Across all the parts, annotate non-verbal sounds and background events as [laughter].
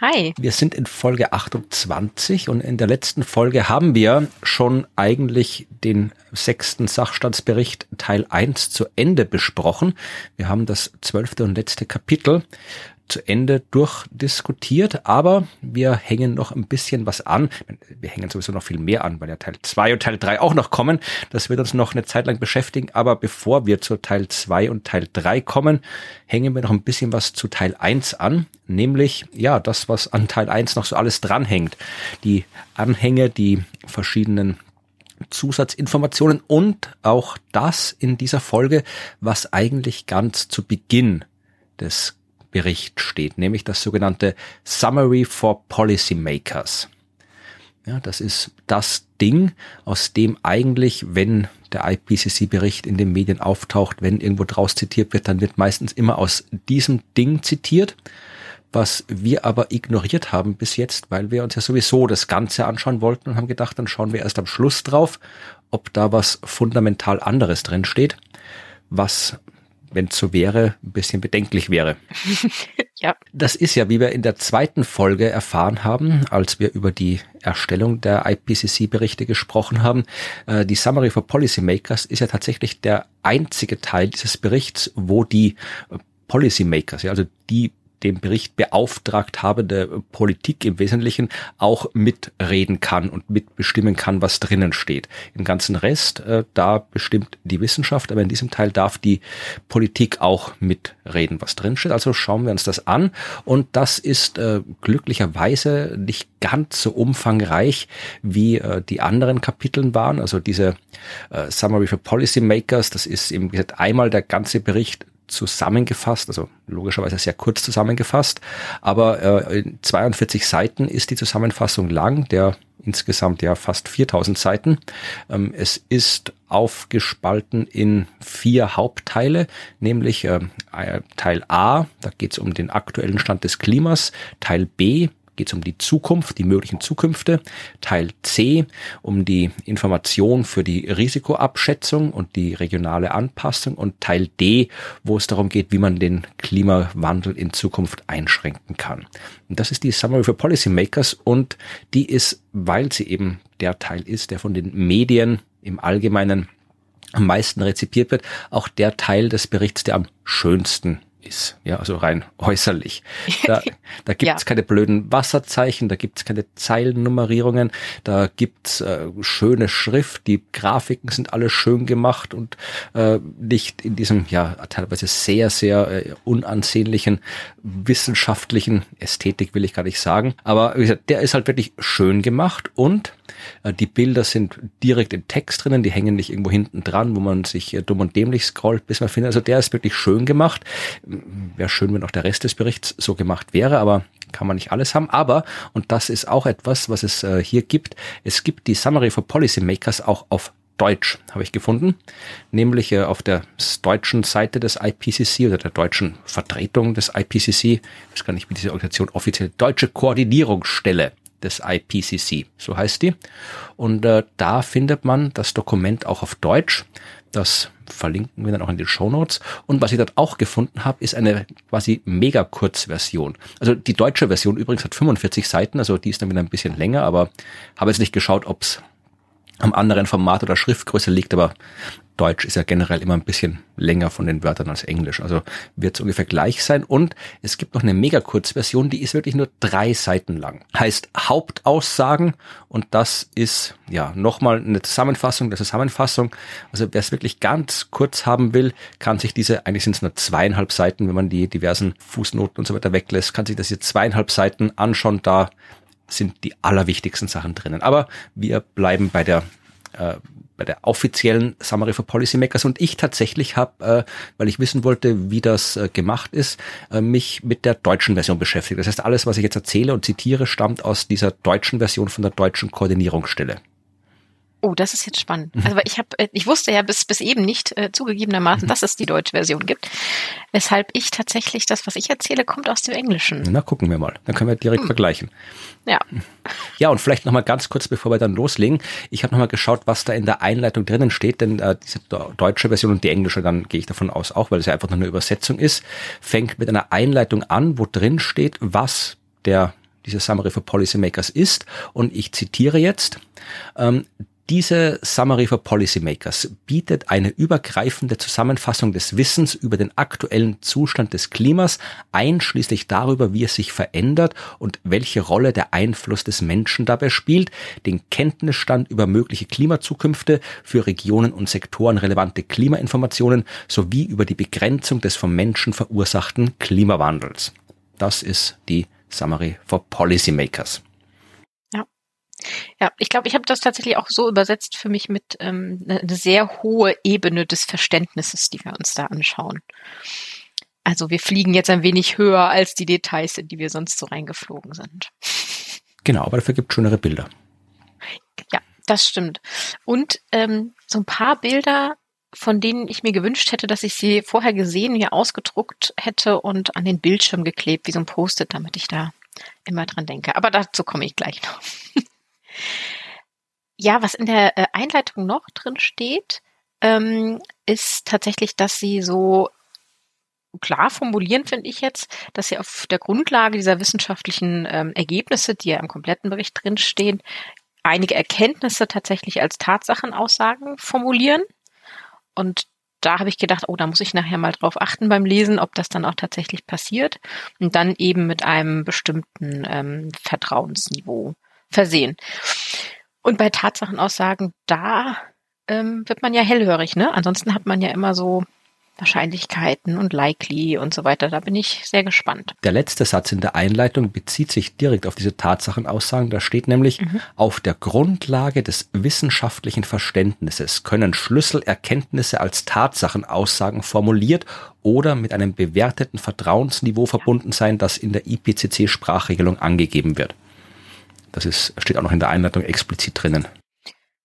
Hi. Wir sind in Folge 28 und in der letzten Folge haben wir schon eigentlich den sechsten Sachstandsbericht Teil 1 zu Ende besprochen. Wir haben das zwölfte und letzte Kapitel zu Ende durchdiskutiert, aber wir hängen noch ein bisschen was an. Wir hängen sowieso noch viel mehr an, weil ja Teil 2 und Teil 3 auch noch kommen. Das wird uns noch eine Zeit lang beschäftigen, aber bevor wir zu Teil 2 und Teil 3 kommen, hängen wir noch ein bisschen was zu Teil 1 an, nämlich ja, das, was an Teil 1 noch so alles dranhängt. Die Anhänge, die verschiedenen Zusatzinformationen und auch das in dieser Folge, was eigentlich ganz zu Beginn des Bericht steht, nämlich das sogenannte Summary for Policymakers. Ja, das ist das Ding, aus dem eigentlich, wenn der IPCC-Bericht in den Medien auftaucht, wenn irgendwo draus zitiert wird, dann wird meistens immer aus diesem Ding zitiert, was wir aber ignoriert haben bis jetzt, weil wir uns ja sowieso das Ganze anschauen wollten und haben gedacht, dann schauen wir erst am Schluss drauf, ob da was fundamental anderes drin steht, was wenn es so wäre, ein bisschen bedenklich wäre. [laughs] ja. Das ist ja, wie wir in der zweiten Folge erfahren haben, als wir über die Erstellung der IPCC-Berichte gesprochen haben. Äh, die Summary for Policymakers ist ja tatsächlich der einzige Teil dieses Berichts, wo die Policymakers, ja, also die dem Bericht beauftragt habende Politik im Wesentlichen auch mitreden kann und mitbestimmen kann, was drinnen steht. Im ganzen Rest, äh, da bestimmt die Wissenschaft, aber in diesem Teil darf die Politik auch mitreden, was drin steht. Also schauen wir uns das an und das ist äh, glücklicherweise nicht ganz so umfangreich wie äh, die anderen Kapiteln waren. Also diese äh, Summary for Policymakers, das ist eben gesagt einmal der ganze Bericht zusammengefasst, also logischerweise sehr kurz zusammengefasst, aber äh, 42 Seiten ist die Zusammenfassung lang, der insgesamt ja fast 4000 Seiten. Ähm, es ist aufgespalten in vier Hauptteile, nämlich äh, Teil A, da geht es um den aktuellen Stand des Klimas, Teil B, geht es um die Zukunft, die möglichen Zukünfte. Teil C um die Information für die Risikoabschätzung und die regionale Anpassung und Teil D, wo es darum geht, wie man den Klimawandel in Zukunft einschränken kann. Und das ist die Summary for Policymakers und die ist, weil sie eben der Teil ist, der von den Medien im Allgemeinen am meisten rezipiert wird, auch der Teil des Berichts, der am schönsten ist, ja, also rein [laughs] äußerlich. Da, [laughs] da gibt es ja. keine blöden Wasserzeichen, da gibt es keine Zeilennummerierungen, da gibt's äh, schöne Schrift, die Grafiken sind alle schön gemacht und äh, nicht in diesem ja teilweise sehr, sehr äh, unansehnlichen wissenschaftlichen Ästhetik will ich gar nicht sagen. Aber wie gesagt, der ist halt wirklich schön gemacht und äh, die Bilder sind direkt im Text drinnen, die hängen nicht irgendwo hinten dran, wo man sich äh, dumm und dämlich scrollt, bis man findet. Also der ist wirklich schön gemacht. Wäre schön, wenn auch der Rest des Berichts so gemacht wäre, aber kann man nicht alles haben. Aber, und das ist auch etwas, was es äh, hier gibt, es gibt die Summary for Policymakers auch auf Deutsch, habe ich gefunden, nämlich äh, auf der deutschen Seite des IPCC oder der deutschen Vertretung des IPCC, ich weiß gar nicht, wie diese Organisation offiziell, Deutsche Koordinierungsstelle des IPCC, so heißt die. Und äh, da findet man das Dokument auch auf Deutsch. Das verlinken wir dann auch in den Show Notes. Und was ich dort auch gefunden habe, ist eine quasi mega Kurzversion. Also die deutsche Version übrigens hat 45 Seiten, also die ist dann wieder ein bisschen länger, aber habe jetzt nicht geschaut, ob es am anderen Format oder Schriftgröße liegt, aber Deutsch ist ja generell immer ein bisschen länger von den Wörtern als Englisch. Also wird es ungefähr gleich sein. Und es gibt noch eine mega Kurzversion, die ist wirklich nur drei Seiten lang. Heißt Hauptaussagen und das ist ja nochmal eine Zusammenfassung der Zusammenfassung. Also wer es wirklich ganz kurz haben will, kann sich diese, eigentlich sind es nur zweieinhalb Seiten, wenn man die diversen Fußnoten und so weiter weglässt, kann sich das hier zweieinhalb Seiten anschauen. Da sind die allerwichtigsten Sachen drinnen. Aber wir bleiben bei der äh, bei der offiziellen Summary for Policymakers und ich tatsächlich habe, äh, weil ich wissen wollte, wie das äh, gemacht ist, äh, mich mit der deutschen Version beschäftigt. Das heißt, alles, was ich jetzt erzähle und zitiere, stammt aus dieser deutschen Version von der deutschen Koordinierungsstelle. Oh, das ist jetzt spannend. Mhm. Also ich habe, äh, ich wusste ja bis bis eben nicht äh, zugegebenermaßen, mhm. dass es die deutsche Version gibt, weshalb ich tatsächlich das, was ich erzähle, kommt aus dem Englischen. Na, gucken wir mal. Dann können wir direkt hm. vergleichen. Ja. Ja, und vielleicht noch mal ganz kurz, bevor wir dann loslegen. Ich habe noch mal geschaut, was da in der Einleitung drinnen steht, denn äh, diese deutsche Version und die englische, dann gehe ich davon aus auch, weil es ja einfach nur eine Übersetzung ist, fängt mit einer Einleitung an, wo drin steht, was der diese Summary for Policymakers ist. Und ich zitiere jetzt. Ähm, diese Summary for Policymakers bietet eine übergreifende Zusammenfassung des Wissens über den aktuellen Zustand des Klimas, einschließlich darüber, wie es sich verändert und welche Rolle der Einfluss des Menschen dabei spielt, den Kenntnisstand über mögliche Klimazukünfte, für Regionen und Sektoren relevante Klimainformationen sowie über die Begrenzung des vom Menschen verursachten Klimawandels. Das ist die Summary for Policymakers. Ja, ich glaube, ich habe das tatsächlich auch so übersetzt für mich mit ähm, ne, eine sehr hohe Ebene des Verständnisses, die wir uns da anschauen. Also wir fliegen jetzt ein wenig höher als die Details, in die wir sonst so reingeflogen sind. Genau, aber dafür gibt es schönere Bilder. Ja, das stimmt. Und ähm, so ein paar Bilder, von denen ich mir gewünscht hätte, dass ich sie vorher gesehen, hier ausgedruckt hätte und an den Bildschirm geklebt, wie so ein Post-it, damit ich da immer dran denke. Aber dazu komme ich gleich noch. Ja, was in der äh, Einleitung noch drin steht, ähm, ist tatsächlich, dass sie so klar formulieren, finde ich jetzt, dass sie auf der Grundlage dieser wissenschaftlichen ähm, Ergebnisse, die ja im kompletten Bericht drinstehen, einige Erkenntnisse tatsächlich als Tatsachenaussagen formulieren. Und da habe ich gedacht, oh, da muss ich nachher mal drauf achten beim Lesen, ob das dann auch tatsächlich passiert. Und dann eben mit einem bestimmten ähm, Vertrauensniveau versehen. Und bei Tatsachenaussagen, da ähm, wird man ja hellhörig, ne? Ansonsten hat man ja immer so Wahrscheinlichkeiten und likely und so weiter. Da bin ich sehr gespannt. Der letzte Satz in der Einleitung bezieht sich direkt auf diese Tatsachenaussagen. Da steht nämlich, mhm. auf der Grundlage des wissenschaftlichen Verständnisses können Schlüsselerkenntnisse als Tatsachenaussagen formuliert oder mit einem bewerteten Vertrauensniveau verbunden sein, das in der IPCC-Sprachregelung angegeben wird. Das ist, steht auch noch in der Einleitung explizit drinnen.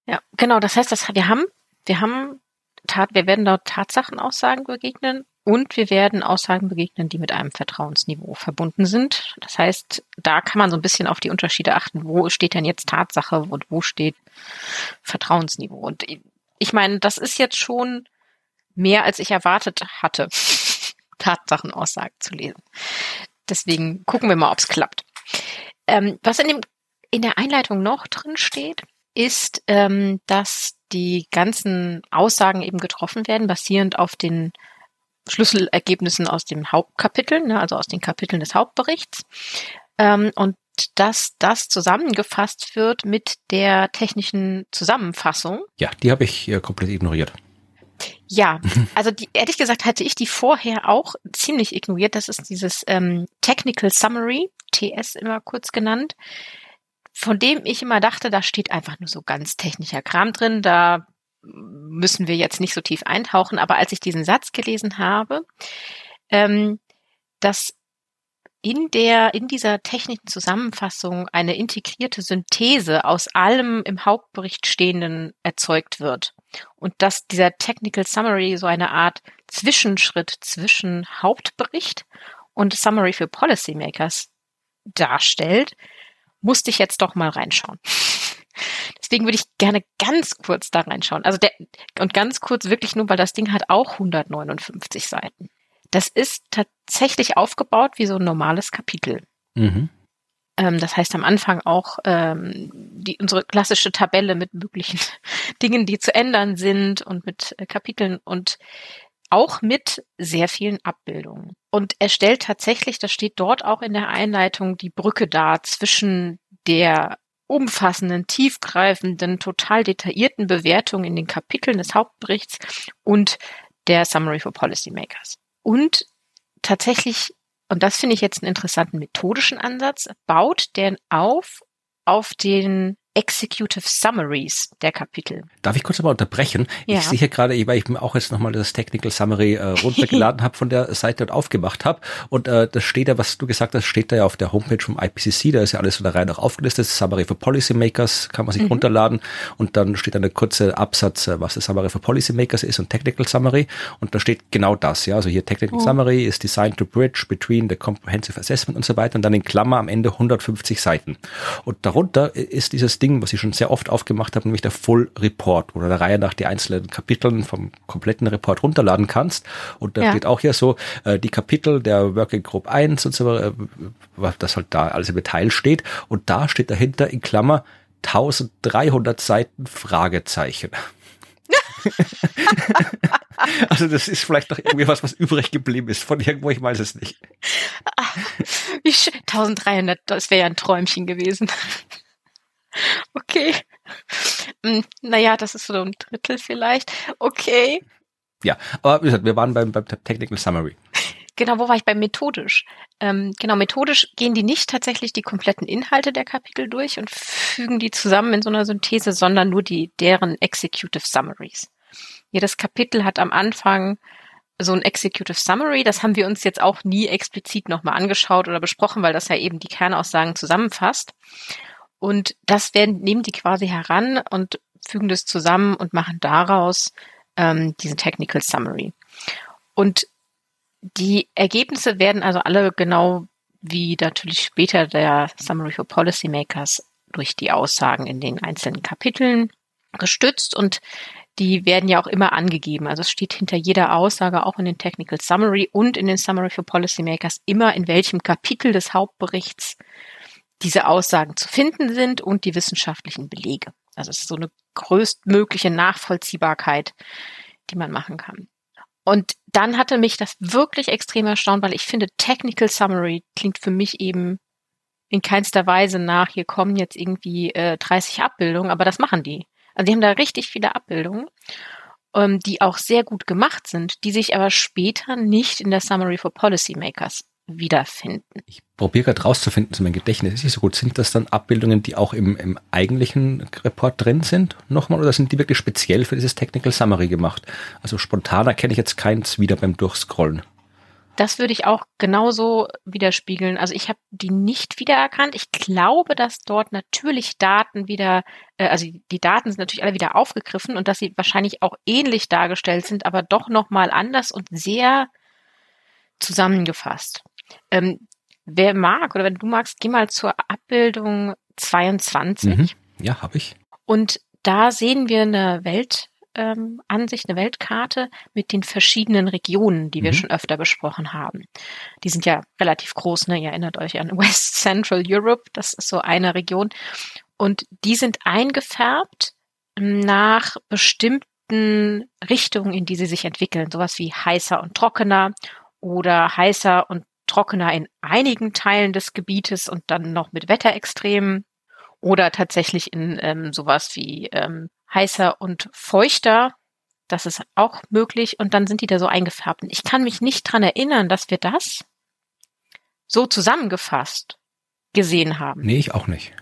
Ja, genau. Das heißt, dass wir haben, wir haben Tat, wir werden dort Tatsachenaussagen begegnen und wir werden Aussagen begegnen, die mit einem Vertrauensniveau verbunden sind. Das heißt, da kann man so ein bisschen auf die Unterschiede achten. Wo steht denn jetzt Tatsache und wo steht Vertrauensniveau? Und ich meine, das ist jetzt schon mehr, als ich erwartet hatte, [laughs] Tatsachenaussagen zu lesen. Deswegen gucken wir mal, ob es klappt. Ähm, was in dem in der Einleitung noch drin steht, ist, ähm, dass die ganzen Aussagen eben getroffen werden, basierend auf den Schlüsselergebnissen aus dem Hauptkapitel, ne, also aus den Kapiteln des Hauptberichts. Ähm, und dass das zusammengefasst wird mit der technischen Zusammenfassung. Ja, die habe ich äh, komplett ignoriert. Ja, [laughs] also die, ehrlich gesagt hatte ich die vorher auch ziemlich ignoriert. Das ist dieses ähm, Technical Summary, TS immer kurz genannt von dem ich immer dachte, da steht einfach nur so ganz technischer Kram drin, da müssen wir jetzt nicht so tief eintauchen, aber als ich diesen Satz gelesen habe, ähm, dass in der, in dieser technischen Zusammenfassung eine integrierte Synthese aus allem im Hauptbericht Stehenden erzeugt wird. Und dass dieser Technical Summary so eine Art Zwischenschritt zwischen Hauptbericht und Summary für Policymakers darstellt, musste ich jetzt doch mal reinschauen. Deswegen würde ich gerne ganz kurz da reinschauen. Also der, und ganz kurz wirklich nur, weil das Ding hat auch 159 Seiten. Das ist tatsächlich aufgebaut wie so ein normales Kapitel. Mhm. Ähm, das heißt am Anfang auch ähm, die, unsere klassische Tabelle mit möglichen [laughs] Dingen, die zu ändern sind und mit äh, Kapiteln und auch mit sehr vielen Abbildungen. Und er stellt tatsächlich, das steht dort auch in der Einleitung, die Brücke dar zwischen der umfassenden, tiefgreifenden, total detaillierten Bewertung in den Kapiteln des Hauptberichts und der Summary for Policymakers. Und tatsächlich, und das finde ich jetzt einen interessanten methodischen Ansatz, baut der auf auf den Executive Summaries der Kapitel. Darf ich kurz mal unterbrechen? Ja. Ich sehe hier gerade, weil ich mir auch jetzt nochmal das Technical Summary äh, runtergeladen [laughs] habe von der Seite und aufgemacht habe. Und äh, das steht ja, was du gesagt hast, steht da ja auf der Homepage vom IPCC, da ist ja alles so da rein auch aufgelistet. Summary for Policymakers kann man sich mhm. runterladen und dann steht da eine kurze Absatz, äh, was das Summary for Policymakers ist und Technical Summary. Und da steht genau das, ja. Also hier Technical oh. Summary ist designed to bridge between the comprehensive assessment und so weiter und dann in Klammer am Ende 150 Seiten. Und darunter ist dieses Ding, was ich schon sehr oft aufgemacht habe, nämlich der Full Report, wo du der Reihe nach die einzelnen Kapiteln vom kompletten Report runterladen kannst. Und da ja. steht auch hier so, äh, die Kapitel der Working Group 1 und so weiter, äh, das halt da alles im Detail steht. Und da steht dahinter in Klammer 1300 Seiten Fragezeichen. [laughs] also das ist vielleicht noch irgendwie was, was übrig geblieben ist von irgendwo, ich weiß es nicht. Ach, 1300, das wäre ja ein Träumchen gewesen. Okay. Hm, naja, das ist so ein Drittel vielleicht. Okay. Ja, aber wie gesagt, wir waren beim, beim Technical Summary. Genau, wo war ich bei methodisch? Ähm, genau, methodisch gehen die nicht tatsächlich die kompletten Inhalte der Kapitel durch und fügen die zusammen in so einer Synthese, sondern nur die deren Executive Summaries. Jedes Kapitel hat am Anfang so ein Executive Summary. Das haben wir uns jetzt auch nie explizit nochmal angeschaut oder besprochen, weil das ja eben die Kernaussagen zusammenfasst. Und das werden, nehmen die quasi heran und fügen das zusammen und machen daraus ähm, diesen Technical Summary. Und die Ergebnisse werden also alle genau wie natürlich später der Summary for Policymakers durch die Aussagen in den einzelnen Kapiteln gestützt und die werden ja auch immer angegeben. Also es steht hinter jeder Aussage auch in den Technical Summary und in den Summary for Policymakers immer in welchem Kapitel des Hauptberichts diese Aussagen zu finden sind und die wissenschaftlichen Belege. Also es ist so eine größtmögliche Nachvollziehbarkeit, die man machen kann. Und dann hatte mich das wirklich extrem erstaunt, weil ich finde, Technical Summary klingt für mich eben in keinster Weise nach, hier kommen jetzt irgendwie äh, 30 Abbildungen, aber das machen die. Also die haben da richtig viele Abbildungen, ähm, die auch sehr gut gemacht sind, die sich aber später nicht in der Summary for Policymakers wiederfinden. Ich probiere gerade rauszufinden, so mein Gedächtnis ist nicht so gut. Sind das dann Abbildungen, die auch im, im eigentlichen Report drin sind, nochmal, oder sind die wirklich speziell für dieses Technical Summary gemacht? Also spontan erkenne ich jetzt keins wieder beim Durchscrollen. Das würde ich auch genauso widerspiegeln. Also ich habe die nicht wiedererkannt. Ich glaube, dass dort natürlich Daten wieder, äh, also die Daten sind natürlich alle wieder aufgegriffen und dass sie wahrscheinlich auch ähnlich dargestellt sind, aber doch nochmal anders und sehr zusammengefasst. Ähm, wer mag oder wenn du magst, geh mal zur Abbildung 22. Mhm. Ja, habe ich. Und da sehen wir eine Weltansicht, ähm, eine Weltkarte mit den verschiedenen Regionen, die wir mhm. schon öfter besprochen haben. Die sind ja relativ groß, ne? Ihr erinnert euch an [laughs] West Central Europe, das ist so eine Region. Und die sind eingefärbt nach bestimmten Richtungen, in die sie sich entwickeln. Sowas wie heißer und trockener oder heißer und trockener in einigen Teilen des Gebietes und dann noch mit Wetterextremen oder tatsächlich in ähm, sowas wie ähm, heißer und feuchter. Das ist auch möglich und dann sind die da so eingefärbt. Und ich kann mich nicht dran erinnern, dass wir das so zusammengefasst gesehen haben. Nee, ich auch nicht.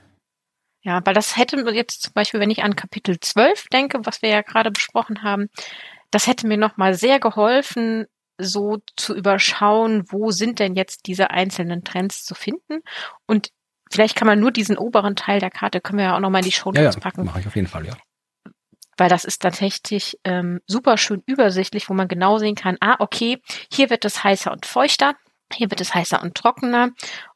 Ja, weil das hätte jetzt zum Beispiel, wenn ich an Kapitel 12 denke, was wir ja gerade besprochen haben, das hätte mir nochmal sehr geholfen, so zu überschauen, wo sind denn jetzt diese einzelnen Trends zu finden. Und vielleicht kann man nur diesen oberen Teil der Karte, können wir ja auch nochmal in die Show Notes ja, ja, packen. Mache ich auf jeden Fall, ja. Weil das ist tatsächlich ähm, super schön übersichtlich, wo man genau sehen kann, ah, okay, hier wird es heißer und feuchter, hier wird es heißer und trockener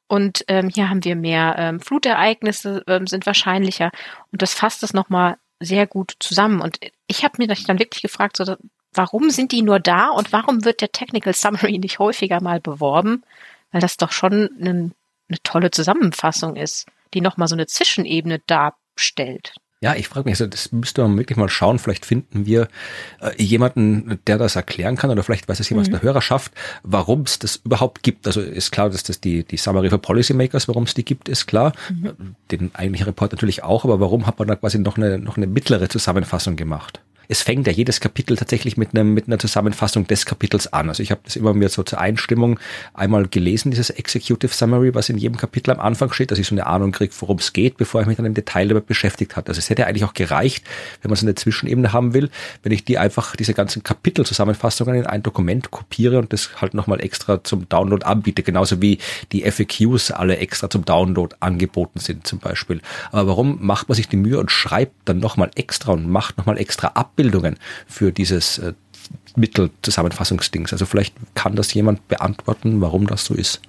und ähm, hier haben wir mehr ähm, Flutereignisse, ähm, sind wahrscheinlicher und das fasst es nochmal sehr gut zusammen. Und ich habe mir dann wirklich gefragt, so, warum sind die nur da und warum wird der Technical Summary nicht häufiger mal beworben? Weil das doch schon eine, eine tolle Zusammenfassung ist, die nochmal so eine Zwischenebene darstellt. Ja, ich frage mich, also das müsste man wirklich mal schauen. Vielleicht finden wir äh, jemanden, der das erklären kann, oder vielleicht weiß es jemand mhm. der Hörerschaft, warum es das überhaupt gibt. Also ist klar, dass das die, die Summary for Policymakers, warum es die gibt, ist klar. Mhm. Den eigentlichen Report natürlich auch, aber warum hat man da quasi noch eine, noch eine mittlere Zusammenfassung gemacht? Es fängt ja jedes Kapitel tatsächlich mit einem mit einer Zusammenfassung des Kapitels an. Also ich habe das immer mir so zur Einstimmung einmal gelesen, dieses Executive Summary, was in jedem Kapitel am Anfang steht, dass ich so eine Ahnung kriege, worum es geht, bevor ich mich dann im Detail damit beschäftigt habe. Also es hätte eigentlich auch gereicht, wenn man so eine Zwischenebene haben will, wenn ich die einfach diese ganzen Kapitelzusammenfassungen in ein Dokument kopiere und das halt nochmal extra zum Download anbiete, genauso wie die FAQs alle extra zum Download angeboten sind zum Beispiel. Aber warum macht man sich die Mühe und schreibt dann nochmal extra und macht nochmal extra Abbildungen für dieses äh, Mittelzusammenfassungsdings? Also vielleicht kann das jemand beantworten, warum das so ist.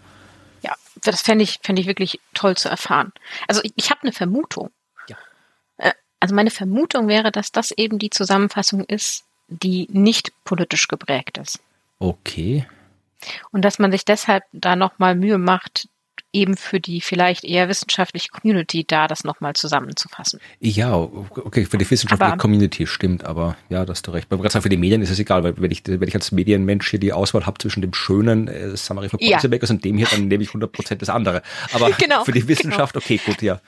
Ja, das fände ich, fände ich wirklich toll zu erfahren. Also ich, ich habe eine Vermutung. Ja. Äh, also meine Vermutung wäre, dass das eben die Zusammenfassung ist, die nicht politisch geprägt ist. Okay. Und dass man sich deshalb da nochmal Mühe macht, eben für die vielleicht eher wissenschaftliche Community da das nochmal zusammenzufassen. Ja, okay, für die wissenschaftliche aber, Community stimmt, aber ja, das hast du recht. Aber gerade sagen, für die Medien ist es egal, weil wenn ich, wenn ich als Medienmensch hier die Auswahl habe zwischen dem schönen äh, Summary for Policymakers ja. und dem hier, dann nehme ich 100% das andere. Aber [laughs] genau, für die Wissenschaft, genau. okay, gut, ja.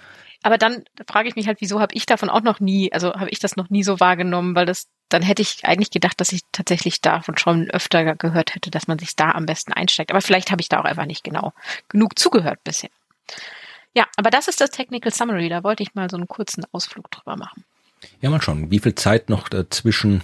Aber dann frage ich mich halt, wieso habe ich davon auch noch nie, also habe ich das noch nie so wahrgenommen, weil das, dann hätte ich eigentlich gedacht, dass ich tatsächlich davon schon öfter gehört hätte, dass man sich da am besten einsteigt. Aber vielleicht habe ich da auch einfach nicht genau genug zugehört bisher. Ja, aber das ist das Technical Summary. Da wollte ich mal so einen kurzen Ausflug drüber machen. Ja, mal schauen, wie viel Zeit noch dazwischen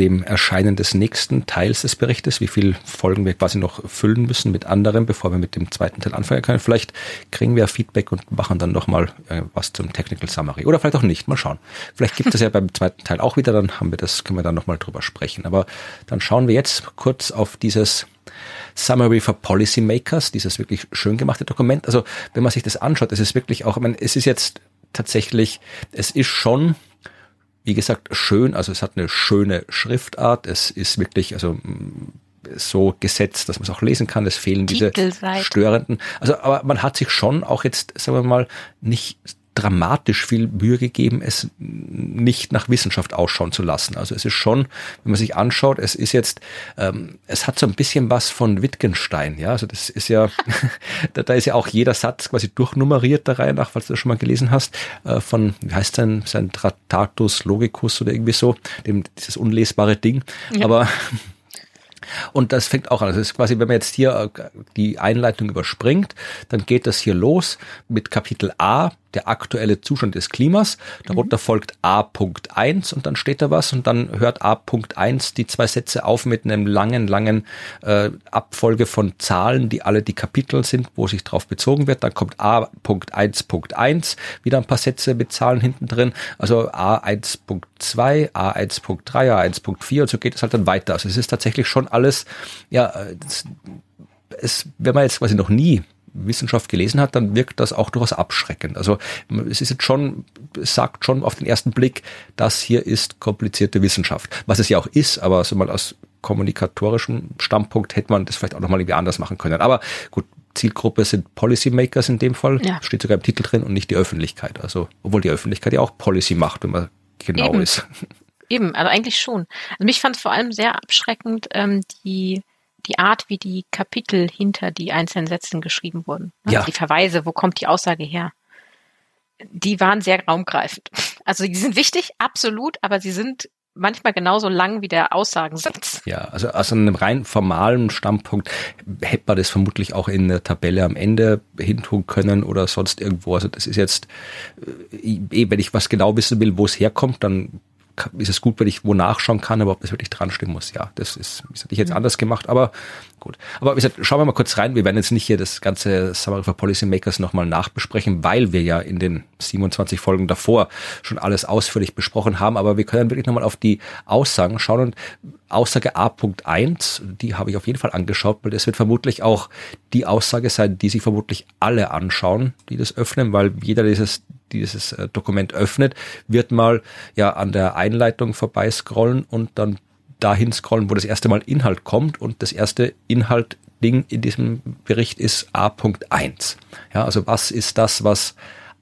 dem Erscheinen des nächsten Teils des Berichtes, wie viel Folgen wir quasi noch füllen müssen mit anderen, bevor wir mit dem zweiten Teil anfangen können. Vielleicht kriegen wir Feedback und machen dann nochmal äh, was zum Technical Summary. Oder vielleicht auch nicht, mal schauen. Vielleicht gibt es ja [laughs] beim zweiten Teil auch wieder, dann haben wir das, können wir dann nochmal drüber sprechen. Aber dann schauen wir jetzt kurz auf dieses Summary for Policymakers, dieses wirklich schön gemachte Dokument. Also wenn man sich das anschaut, es ist wirklich auch, ich meine, es ist jetzt tatsächlich, es ist schon wie gesagt, schön, also es hat eine schöne Schriftart, es ist wirklich, also so gesetzt, dass man es auch lesen kann. Es fehlen diese störenden. Also, aber man hat sich schon auch jetzt, sagen wir mal, nicht dramatisch viel Mühe gegeben, es nicht nach Wissenschaft ausschauen zu lassen. Also es ist schon, wenn man sich anschaut, es ist jetzt, ähm, es hat so ein bisschen was von Wittgenstein, ja. Also das ist ja, [laughs] da, da ist ja auch jeder Satz quasi durchnummeriert der Reihe nach, falls du das schon mal gelesen hast, äh, von, wie heißt sein, sein Tratatus Logicus oder irgendwie so, dem, dieses unlesbare Ding. Ja. Aber und das fängt auch an. Das ist quasi, wenn man jetzt hier äh, die Einleitung überspringt, dann geht das hier los mit Kapitel A, der aktuelle Zustand des Klimas. Darunter mhm. folgt A.1 und dann steht da was und dann hört A.1 die zwei Sätze auf mit einem langen, langen äh, Abfolge von Zahlen, die alle die Kapitel sind, wo sich drauf bezogen wird. Dann kommt A.1.1, wieder ein paar Sätze mit Zahlen hinten drin. Also A1.2, A1.3, A1.4 und so geht es halt dann weiter. Also es ist tatsächlich schon alles, ja, äh, das, es, wenn man jetzt quasi noch nie Wissenschaft gelesen hat, dann wirkt das auch durchaus abschreckend. Also es ist jetzt schon, es sagt schon auf den ersten Blick, das hier ist komplizierte Wissenschaft. Was es ja auch ist, aber so mal aus kommunikatorischem Standpunkt hätte man das vielleicht auch nochmal irgendwie anders machen können. Aber gut, Zielgruppe sind Policymakers in dem Fall, ja. steht sogar im Titel drin und nicht die Öffentlichkeit. Also, obwohl die Öffentlichkeit ja auch Policy macht, wenn man genau Eben. ist. Eben, also eigentlich schon. Also mich fand es vor allem sehr abschreckend, ähm, die die Art, wie die Kapitel hinter die einzelnen Sätzen geschrieben wurden. Also ja. Die Verweise, wo kommt die Aussage her? Die waren sehr raumgreifend. [laughs] Also die sind wichtig, absolut, aber sie sind manchmal genauso lang wie der Aussagensatz. Ja, also aus einem rein formalen Standpunkt hätte man das vermutlich auch in der Tabelle am Ende hintun können oder sonst irgendwo. Also das ist jetzt, äh, eh, wenn ich was genau wissen will, wo es herkommt, dann ist es gut, wenn ich wo nachschauen kann, aber ob das wirklich dran stehen muss, ja, das ist, das hätte ich jetzt mhm. anders gemacht, aber gut. Aber wie gesagt, schauen wir mal kurz rein. Wir werden jetzt nicht hier das ganze Summary for Policymakers nochmal nachbesprechen, weil wir ja in den 27 Folgen davor schon alles ausführlich besprochen haben, aber wir können wirklich nochmal auf die Aussagen schauen und Aussage A.1, die habe ich auf jeden Fall angeschaut, weil das wird vermutlich auch die Aussage sein, die sich vermutlich alle anschauen, die das öffnen, weil jeder dieses dieses äh, Dokument öffnet, wird mal ja an der Einleitung vorbei scrollen und dann dahin scrollen, wo das erste Mal Inhalt kommt und das erste Inhaltding in diesem Bericht ist A.1. Ja, also was ist das, was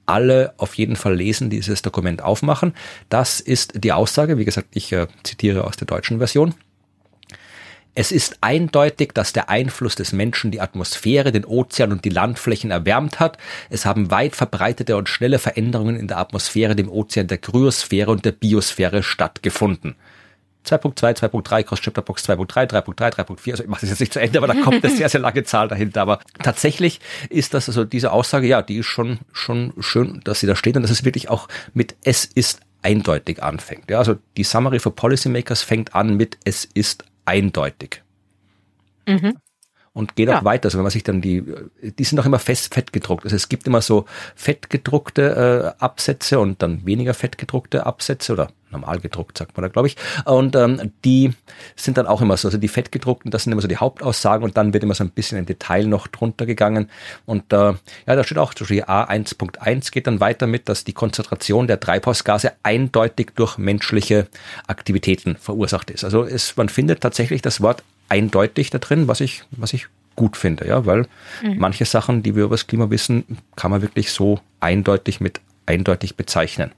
alle auf jeden Fall lesen, dieses Dokument aufmachen? Das ist die Aussage, wie gesagt, ich äh, zitiere aus der deutschen Version. Es ist eindeutig, dass der Einfluss des Menschen die Atmosphäre, den Ozean und die Landflächen erwärmt hat. Es haben weit verbreitete und schnelle Veränderungen in der Atmosphäre, dem Ozean, der Kryosphäre und der Biosphäre stattgefunden. 2.2, 2.3, Cross-Chapter-Box 2.3, 3.3, 3.4, also ich mache das jetzt nicht zu Ende, aber da [laughs] kommt eine sehr, sehr lange Zahl dahinter. Aber tatsächlich ist das, also diese Aussage, ja, die ist schon, schon schön, dass sie da steht und dass es wirklich auch mit es ist eindeutig anfängt. Ja, also die Summary for Policymakers fängt an mit es ist eindeutig. Mhm und geht ja. auch weiter. Also wenn man sich dann die, die sind auch immer fest fett gedruckt. Also es gibt immer so fett gedruckte äh, Absätze und dann weniger fett gedruckte Absätze oder normal gedruckt, sagt man da, glaube ich. Und ähm, die sind dann auch immer so, also die fett gedruckten, das sind immer so die Hauptaussagen und dann wird immer so ein bisschen in Detail noch drunter gegangen. Und äh, ja, da steht auch, zum Beispiel A1.1 geht dann weiter mit, dass die Konzentration der Treibhausgase eindeutig durch menschliche Aktivitäten verursacht ist. Also es, man findet tatsächlich das Wort eindeutig da drin, was ich, was ich gut finde, ja, weil mhm. manche Sachen, die wir über das Klima wissen, kann man wirklich so eindeutig mit eindeutig bezeichnen.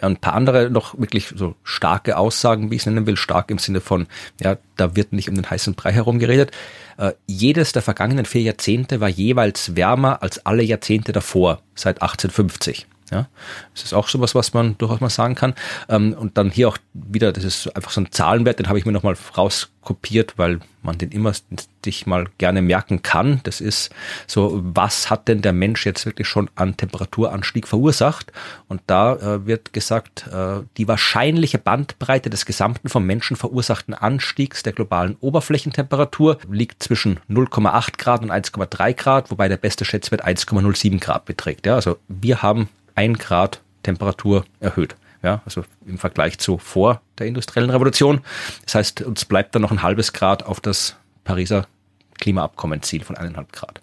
Ja, ein paar andere noch wirklich so starke Aussagen, wie ich es nennen will, stark im Sinne von, ja, da wird nicht um den heißen Brei herumgeredet. Äh, jedes der vergangenen vier Jahrzehnte war jeweils wärmer als alle Jahrzehnte davor, seit 1850. Ja, das ist auch sowas, was man durchaus mal sagen kann. Ähm, und dann hier auch wieder, das ist einfach so ein Zahlenwert, den habe ich mir nochmal rauskopiert, weil man den immer sich mal gerne merken kann. Das ist so, was hat denn der Mensch jetzt wirklich schon an Temperaturanstieg verursacht? Und da äh, wird gesagt, äh, die wahrscheinliche Bandbreite des gesamten vom Menschen verursachten Anstiegs der globalen Oberflächentemperatur liegt zwischen 0,8 Grad und 1,3 Grad, wobei der beste Schätzwert 1,07 Grad beträgt. Ja, also wir haben ein Grad Temperatur erhöht. Ja, also im Vergleich zu vor der industriellen Revolution. Das heißt, uns bleibt dann noch ein halbes Grad auf das Pariser Klimaabkommenziel von eineinhalb Grad.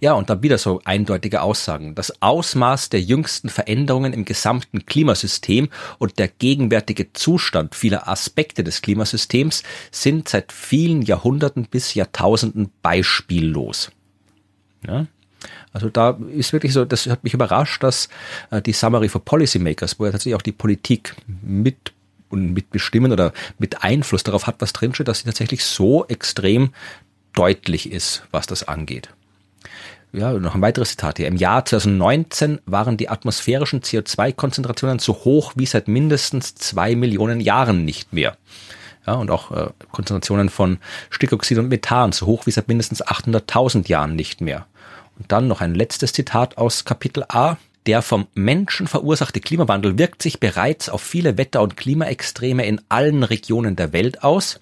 Ja, und dann wieder so eindeutige Aussagen. Das Ausmaß der jüngsten Veränderungen im gesamten Klimasystem und der gegenwärtige Zustand vieler Aspekte des Klimasystems sind seit vielen Jahrhunderten bis Jahrtausenden beispiellos. Ja, also da ist wirklich so, das hat mich überrascht, dass äh, die Summary for Policymakers, wo ja tatsächlich auch die Politik mit und mitbestimmen oder mit Einfluss darauf hat, was drinsteht, dass sie tatsächlich so extrem deutlich ist, was das angeht. Ja, noch ein weiteres Zitat hier. Im Jahr 2019 waren die atmosphärischen CO2-Konzentrationen so hoch wie seit mindestens zwei Millionen Jahren nicht mehr. Ja, und auch äh, Konzentrationen von Stickoxid und Methan so hoch wie seit mindestens 800.000 Jahren nicht mehr. Und dann noch ein letztes Zitat aus Kapitel A. Der vom Menschen verursachte Klimawandel wirkt sich bereits auf viele Wetter- und Klimaextreme in allen Regionen der Welt aus.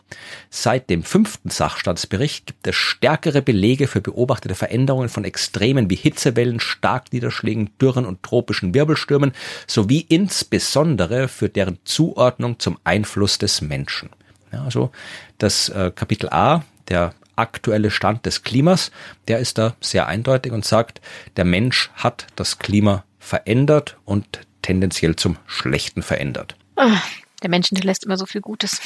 Seit dem fünften Sachstandsbericht gibt es stärkere Belege für beobachtete Veränderungen von Extremen wie Hitzewellen, Starkniederschlägen, Dürren und tropischen Wirbelstürmen sowie insbesondere für deren Zuordnung zum Einfluss des Menschen. Ja, also das äh, Kapitel A der aktuelle Stand des Klimas, der ist da sehr eindeutig und sagt, der Mensch hat das Klima verändert und tendenziell zum Schlechten verändert. Ah, der Mensch hinterlässt immer so viel Gutes.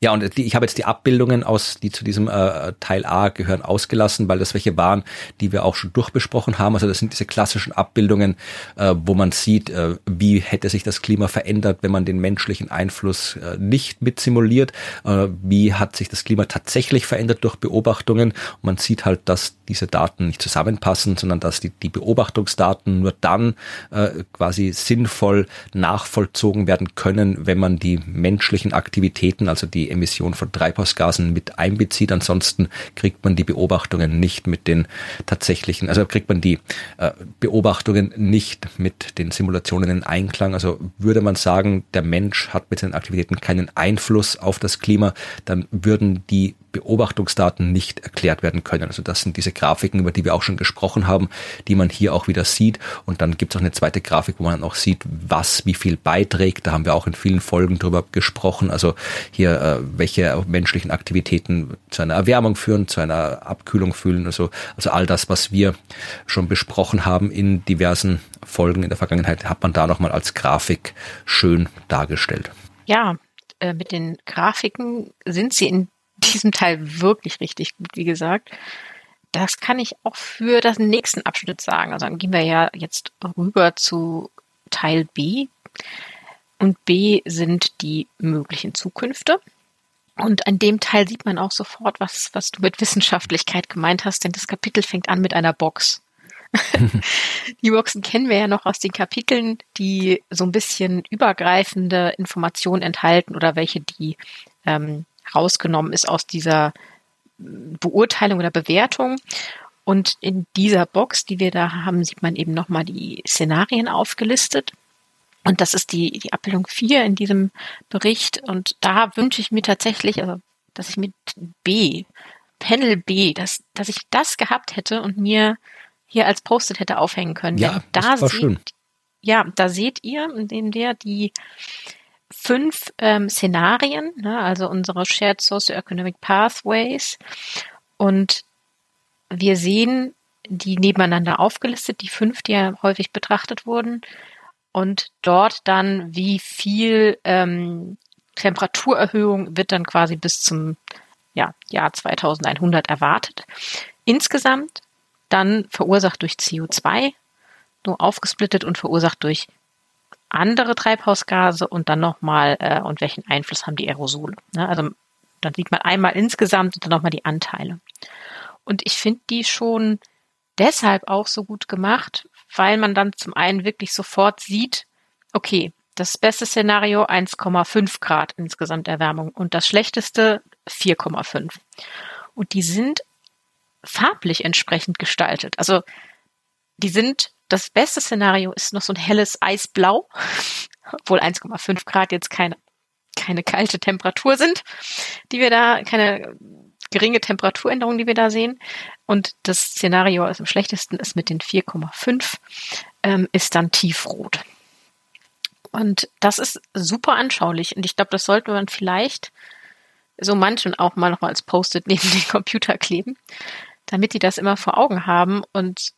Ja, und ich habe jetzt die Abbildungen aus, die zu diesem äh, Teil A gehören, ausgelassen, weil das welche waren, die wir auch schon durchbesprochen haben. Also das sind diese klassischen Abbildungen, äh, wo man sieht, äh, wie hätte sich das Klima verändert, wenn man den menschlichen Einfluss äh, nicht mit simuliert. Äh, wie hat sich das Klima tatsächlich verändert durch Beobachtungen. Und man sieht halt, dass diese Daten nicht zusammenpassen, sondern dass die, die Beobachtungsdaten nur dann äh, quasi sinnvoll nachvollzogen werden können, wenn man die menschlichen Aktivitäten, also die Emission von Treibhausgasen mit einbezieht. Ansonsten kriegt man die Beobachtungen nicht mit den tatsächlichen, also kriegt man die äh, Beobachtungen nicht mit den Simulationen in Einklang. Also würde man sagen, der Mensch hat mit seinen Aktivitäten keinen Einfluss auf das Klima, dann würden die Beobachtungsdaten nicht erklärt werden können. Also das sind diese Grafiken, über die wir auch schon gesprochen haben, die man hier auch wieder sieht. Und dann gibt es auch eine zweite Grafik, wo man auch sieht, was wie viel beiträgt. Da haben wir auch in vielen Folgen drüber gesprochen. Also hier, äh, welche menschlichen Aktivitäten zu einer Erwärmung führen, zu einer Abkühlung fühlen. Also, also all das, was wir schon besprochen haben in diversen Folgen in der Vergangenheit, hat man da nochmal als Grafik schön dargestellt. Ja, äh, mit den Grafiken sind sie in [laughs] diesem Teil wirklich richtig gut, wie gesagt. Das kann ich auch für das nächsten Abschnitt sagen. Also dann gehen wir ja jetzt rüber zu Teil B. Und B sind die möglichen Zukünfte. Und an dem Teil sieht man auch sofort, was, was du mit Wissenschaftlichkeit gemeint hast, denn das Kapitel fängt an mit einer Box. [laughs] die Boxen kennen wir ja noch aus den Kapiteln, die so ein bisschen übergreifende Informationen enthalten oder welche, die ähm, rausgenommen ist aus dieser Beurteilung oder Bewertung. Und in dieser Box, die wir da haben, sieht man eben nochmal die Szenarien aufgelistet. Und das ist die, die Abbildung 4 in diesem Bericht. Und da wünsche ich mir tatsächlich, also, dass ich mit B, Panel B, dass, dass ich das gehabt hätte und mir hier als Post-it hätte aufhängen können. Ja, da das war seht, schön. Ja, da seht ihr, in der die fünf ähm, Szenarien, ne, also unsere Shared Socioeconomic Pathways. Und wir sehen die nebeneinander aufgelistet, die fünf, die ja häufig betrachtet wurden. Und dort dann, wie viel ähm, Temperaturerhöhung wird dann quasi bis zum ja, Jahr 2100 erwartet. Insgesamt dann verursacht durch CO2, nur aufgesplittet und verursacht durch andere Treibhausgase und dann nochmal, äh, und welchen Einfluss haben die Aerosole. Ne? Also dann sieht man einmal insgesamt und dann nochmal die Anteile. Und ich finde die schon deshalb auch so gut gemacht, weil man dann zum einen wirklich sofort sieht, okay, das beste Szenario 1,5 Grad insgesamt Erwärmung und das schlechteste 4,5. Und die sind farblich entsprechend gestaltet. Also die sind, das beste Szenario ist noch so ein helles Eisblau, obwohl 1,5 Grad jetzt keine, keine kalte Temperatur sind, die wir da, keine geringe Temperaturänderung, die wir da sehen. Und das Szenario also am schlechtesten ist mit den 4,5, ähm, ist dann tiefrot. Und das ist super anschaulich. Und ich glaube, das sollte man vielleicht so manchen auch mal noch mal als Post-it neben den Computer kleben, damit die das immer vor Augen haben und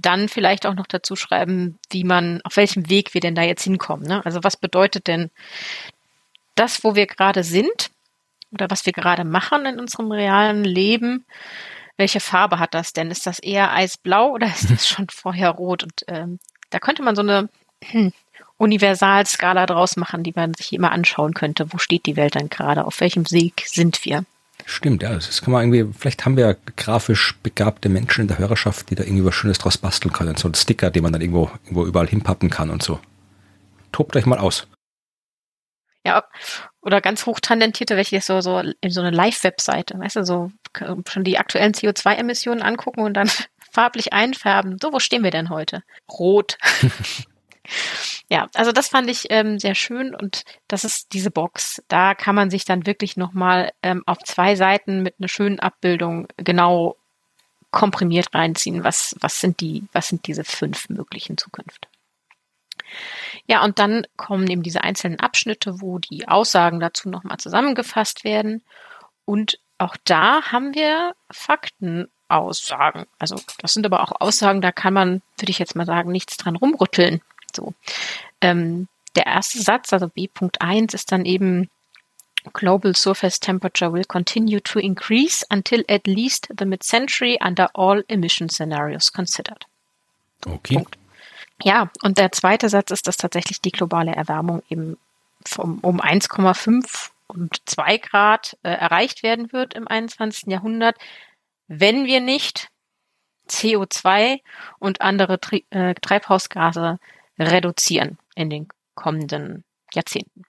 dann vielleicht auch noch dazu schreiben, wie man, auf welchem Weg wir denn da jetzt hinkommen. Ne? Also was bedeutet denn das, wo wir gerade sind oder was wir gerade machen in unserem realen Leben? Welche Farbe hat das denn? Ist das eher eisblau oder ist das schon vorher rot? Und ähm, da könnte man so eine hm, [clears throat] Universalskala draus machen, die man sich immer anschauen könnte. Wo steht die Welt dann gerade? Auf welchem Weg sind wir? Stimmt, ja. Das kann man irgendwie, vielleicht haben wir ja grafisch begabte Menschen in der Hörerschaft, die da irgendwie was Schönes draus basteln können. So ein Sticker, den man dann irgendwo, irgendwo überall hinpappen kann und so. Tobt euch mal aus. Ja, oder ganz hochtalentierte, welche so, so, in so eine Live-Webseite, weißt du, so schon die aktuellen CO2-Emissionen angucken und dann [laughs] farblich einfärben. So, wo stehen wir denn heute? Rot. [laughs] Ja, also das fand ich ähm, sehr schön und das ist diese Box. Da kann man sich dann wirklich nochmal ähm, auf zwei Seiten mit einer schönen Abbildung genau komprimiert reinziehen, was, was sind die, was sind diese fünf möglichen Zukunft. Ja, und dann kommen eben diese einzelnen Abschnitte, wo die Aussagen dazu nochmal zusammengefasst werden. Und auch da haben wir Faktenaussagen. Also das sind aber auch Aussagen, da kann man, würde ich jetzt mal sagen, nichts dran rumrütteln. So. Ähm, der erste Satz, also B.1, ist dann eben Global surface temperature will continue to increase until at least the mid-century under all emission scenarios considered. Okay. Punkt. Ja, und der zweite Satz ist, dass tatsächlich die globale Erwärmung eben vom, um 1,5 und 2 Grad äh, erreicht werden wird im 21. Jahrhundert, wenn wir nicht CO2 und andere Tri äh, Treibhausgase reduzieren in den kommenden Jahrzehnten.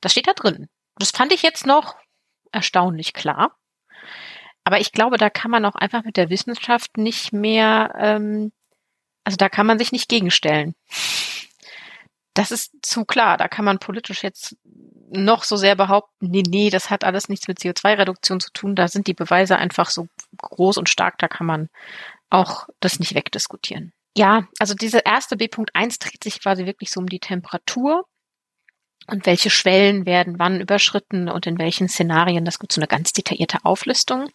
Das steht da drin. Das fand ich jetzt noch erstaunlich klar. Aber ich glaube, da kann man auch einfach mit der Wissenschaft nicht mehr, ähm, also da kann man sich nicht gegenstellen. Das ist zu klar. Da kann man politisch jetzt noch so sehr behaupten, nee, nee, das hat alles nichts mit CO2-Reduktion zu tun. Da sind die Beweise einfach so groß und stark, da kann man auch das nicht wegdiskutieren. Ja, also diese erste B.1 dreht sich quasi wirklich so um die Temperatur und welche Schwellen werden wann überschritten und in welchen Szenarien. Das gibt so eine ganz detaillierte Auflistung.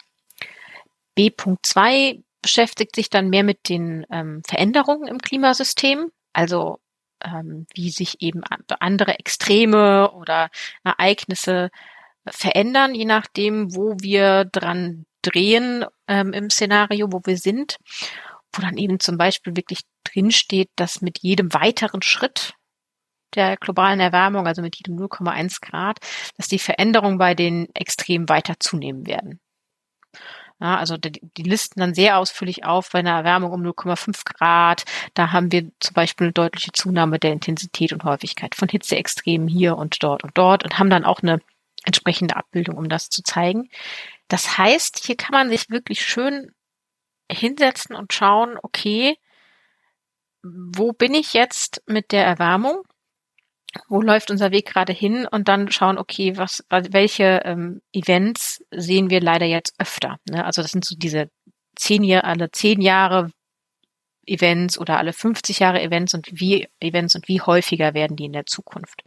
B.2 beschäftigt sich dann mehr mit den ähm, Veränderungen im Klimasystem, also ähm, wie sich eben andere Extreme oder Ereignisse verändern, je nachdem, wo wir dran drehen ähm, im Szenario, wo wir sind wo dann eben zum Beispiel wirklich drinsteht, dass mit jedem weiteren Schritt der globalen Erwärmung, also mit jedem 0,1 Grad, dass die Veränderungen bei den Extremen weiter zunehmen werden. Ja, also die, die listen dann sehr ausführlich auf bei einer Erwärmung um 0,5 Grad. Da haben wir zum Beispiel eine deutliche Zunahme der Intensität und Häufigkeit von Hitzeextremen hier und dort und dort und haben dann auch eine entsprechende Abbildung, um das zu zeigen. Das heißt, hier kann man sich wirklich schön hinsetzen und schauen, okay, wo bin ich jetzt mit der Erwärmung? Wo läuft unser Weg gerade hin? Und dann schauen, okay, was, welche ähm, Events sehen wir leider jetzt öfter? Ne? Also das sind so diese zehn Jahre, alle zehn Jahre Events oder alle 50 Jahre Events und wie Events und wie häufiger werden die in der Zukunft.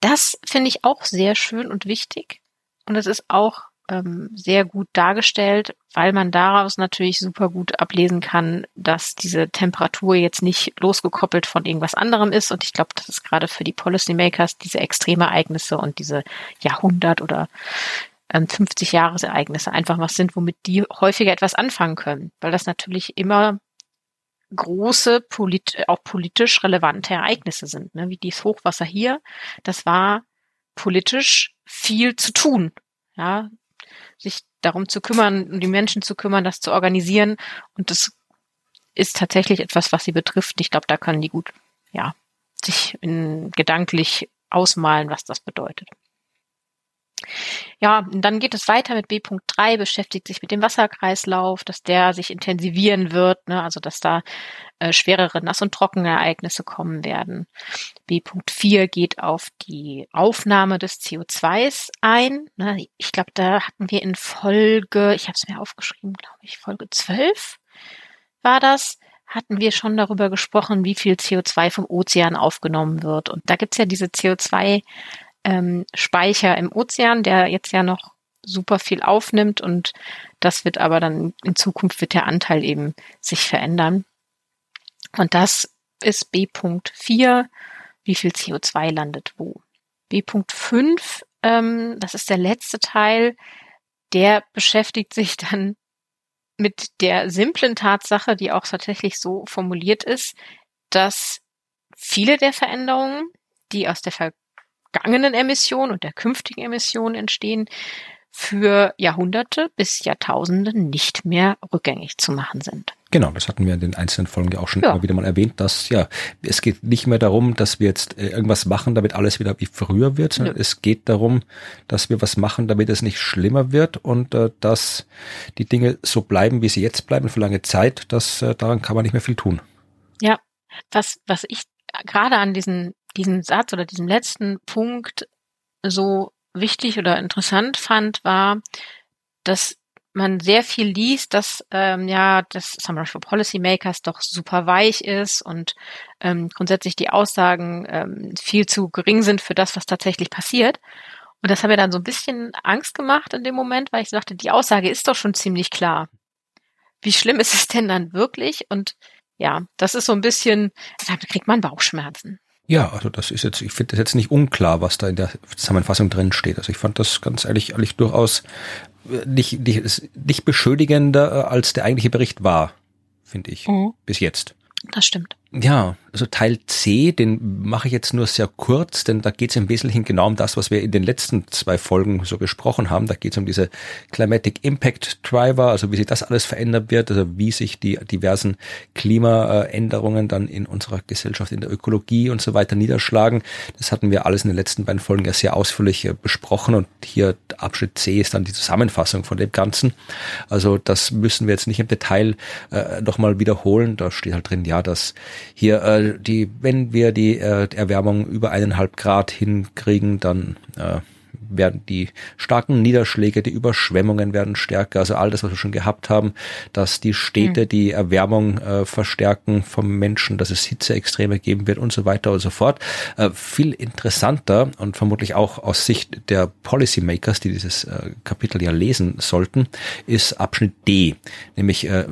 Das finde ich auch sehr schön und wichtig. Und es ist auch ähm, sehr gut dargestellt, weil man daraus natürlich super gut ablesen kann, dass diese Temperatur jetzt nicht losgekoppelt von irgendwas anderem ist. Und ich glaube, das ist gerade für die Policymakers diese extreme Ereignisse und diese Jahrhundert- oder ähm, 50 Jahresereignisse einfach was sind, womit die häufiger etwas anfangen können, weil das natürlich immer große, polit auch politisch relevante Ereignisse sind, ne? wie dieses Hochwasser hier. Das war politisch viel zu tun. Ja, sich darum zu kümmern, um die Menschen zu kümmern, das zu organisieren. Und das ist tatsächlich etwas, was sie betrifft. Ich glaube, da können die gut, ja, sich in, gedanklich ausmalen, was das bedeutet. Ja, und dann geht es weiter mit B.3, beschäftigt sich mit dem Wasserkreislauf, dass der sich intensivieren wird, ne, also dass da äh, schwerere Nass- und Trockenereignisse kommen werden. B.4 geht auf die Aufnahme des CO2s ein. Ne, ich glaube, da hatten wir in Folge, ich habe es mir aufgeschrieben, glaube ich, Folge 12 war das, hatten wir schon darüber gesprochen, wie viel CO2 vom Ozean aufgenommen wird. Und da gibt's ja diese CO2 ähm, Speicher im Ozean, der jetzt ja noch super viel aufnimmt und das wird aber dann in Zukunft wird der Anteil eben sich verändern. Und das ist B.4, wie viel CO2 landet wo. B.5, ähm, das ist der letzte Teil, der beschäftigt sich dann mit der simplen Tatsache, die auch tatsächlich so formuliert ist, dass viele der Veränderungen, die aus der vergangenen Emissionen und der künftigen Emissionen entstehen, für Jahrhunderte bis Jahrtausende nicht mehr rückgängig zu machen sind. Genau, das hatten wir in den einzelnen Folgen ja auch schon ja. immer wieder mal erwähnt, dass ja, es geht nicht mehr darum, dass wir jetzt äh, irgendwas machen, damit alles wieder wie früher wird, sondern ja. es geht darum, dass wir was machen, damit es nicht schlimmer wird und äh, dass die Dinge so bleiben, wie sie jetzt bleiben für lange Zeit, dass äh, daran kann man nicht mehr viel tun. Ja, was, was ich gerade an diesen diesen Satz oder diesen letzten Punkt so wichtig oder interessant fand, war, dass man sehr viel liest, dass ähm, ja das Summary for Policymakers doch super weich ist und ähm, grundsätzlich die Aussagen ähm, viel zu gering sind für das, was tatsächlich passiert. Und das hat mir dann so ein bisschen Angst gemacht in dem Moment, weil ich dachte, die Aussage ist doch schon ziemlich klar. Wie schlimm ist es denn dann wirklich? Und ja, das ist so ein bisschen, da kriegt man Bauchschmerzen. Ja, also das ist jetzt, ich finde das jetzt nicht unklar, was da in der Zusammenfassung drin steht. Also ich fand das ganz ehrlich, ehrlich durchaus äh, nicht, nicht, nicht beschuldigender, äh, als der eigentliche Bericht war, finde ich, mhm. bis jetzt. Das stimmt. Ja, also Teil C, den mache ich jetzt nur sehr kurz, denn da geht es im Wesentlichen genau um das, was wir in den letzten zwei Folgen so besprochen haben. Da geht es um diese Climatic Impact Driver, also wie sich das alles verändern wird, also wie sich die diversen Klimaänderungen dann in unserer Gesellschaft, in der Ökologie und so weiter niederschlagen. Das hatten wir alles in den letzten beiden Folgen ja sehr ausführlich äh, besprochen und hier Abschnitt C ist dann die Zusammenfassung von dem Ganzen. Also das müssen wir jetzt nicht im Detail äh, nochmal wiederholen. Da steht halt drin, ja, dass hier äh, die, wenn wir die äh, Erwärmung über eineinhalb Grad hinkriegen, dann äh, werden die starken Niederschläge, die Überschwemmungen werden stärker, also all das, was wir schon gehabt haben, dass die Städte mhm. die Erwärmung äh, verstärken vom Menschen, dass es Hitzeextreme geben wird und so weiter und so fort. Äh, viel interessanter und vermutlich auch aus Sicht der Policymakers, die dieses äh, Kapitel ja lesen sollten, ist Abschnitt D, nämlich äh,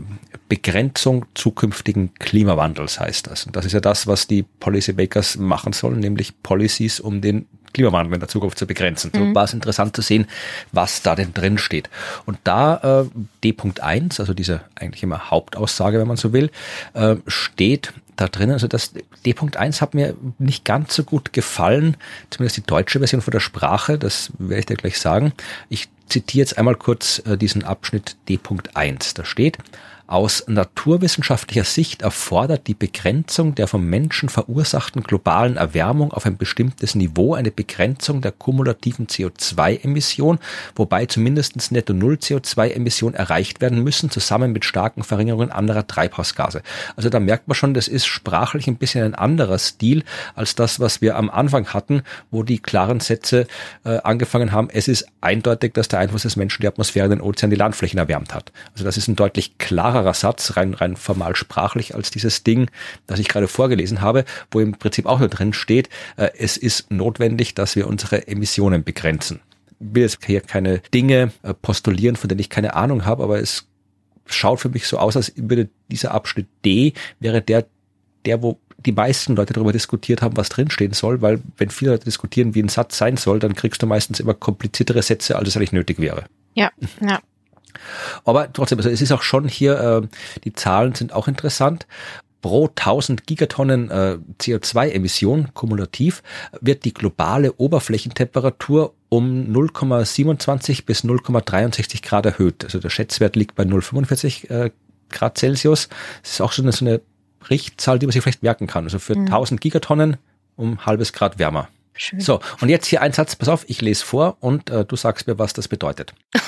Begrenzung zukünftigen Klimawandels heißt das. Und das ist ja das, was die Policymakers machen sollen, nämlich Policies, um den Klimawandel in der Zukunft zu begrenzen. So mhm. war es interessant zu sehen, was da denn drin steht. Und da äh, D.1, also diese eigentlich immer Hauptaussage, wenn man so will, äh, steht da drin. Also das D.1 hat mir nicht ganz so gut gefallen, zumindest die deutsche Version von der Sprache, das werde ich dir gleich sagen. Ich zitiere jetzt einmal kurz äh, diesen Abschnitt D.1. Da steht, aus naturwissenschaftlicher Sicht erfordert die Begrenzung der vom Menschen verursachten globalen Erwärmung auf ein bestimmtes Niveau eine Begrenzung der kumulativen CO2-Emission, wobei zumindest netto Null CO2-Emissionen erreicht werden müssen, zusammen mit starken Verringerungen anderer Treibhausgase. Also da merkt man schon, das ist sprachlich ein bisschen ein anderer Stil als das, was wir am Anfang hatten, wo die klaren Sätze äh, angefangen haben. Es ist eindeutig, dass der Einfluss des Menschen die Atmosphäre, den Ozean, die Landflächen erwärmt hat. Also das ist ein deutlich klarer klarer Satz, rein, rein formal sprachlich, als dieses Ding, das ich gerade vorgelesen habe, wo im Prinzip auch nur drin steht, äh, es ist notwendig, dass wir unsere Emissionen begrenzen. Ich will jetzt hier keine Dinge äh, postulieren, von denen ich keine Ahnung habe, aber es schaut für mich so aus, als würde dieser Abschnitt D wäre der, der, wo die meisten Leute darüber diskutiert haben, was drinstehen soll, weil wenn viele Leute diskutieren, wie ein Satz sein soll, dann kriegst du meistens immer kompliziertere Sätze, als es eigentlich nötig wäre. Ja, ja. Aber trotzdem, also es ist auch schon hier, äh, die Zahlen sind auch interessant. Pro 1000 Gigatonnen äh, CO2-Emission kumulativ wird die globale Oberflächentemperatur um 0,27 bis 0,63 Grad erhöht. Also der Schätzwert liegt bei 0,45 äh, Grad Celsius. Das ist auch schon so eine Richtzahl, die man sich vielleicht merken kann. Also für mhm. 1000 Gigatonnen um halbes Grad wärmer. Schön. So, und jetzt hier ein Satz, pass auf, ich lese vor und äh, du sagst mir, was das bedeutet. [laughs]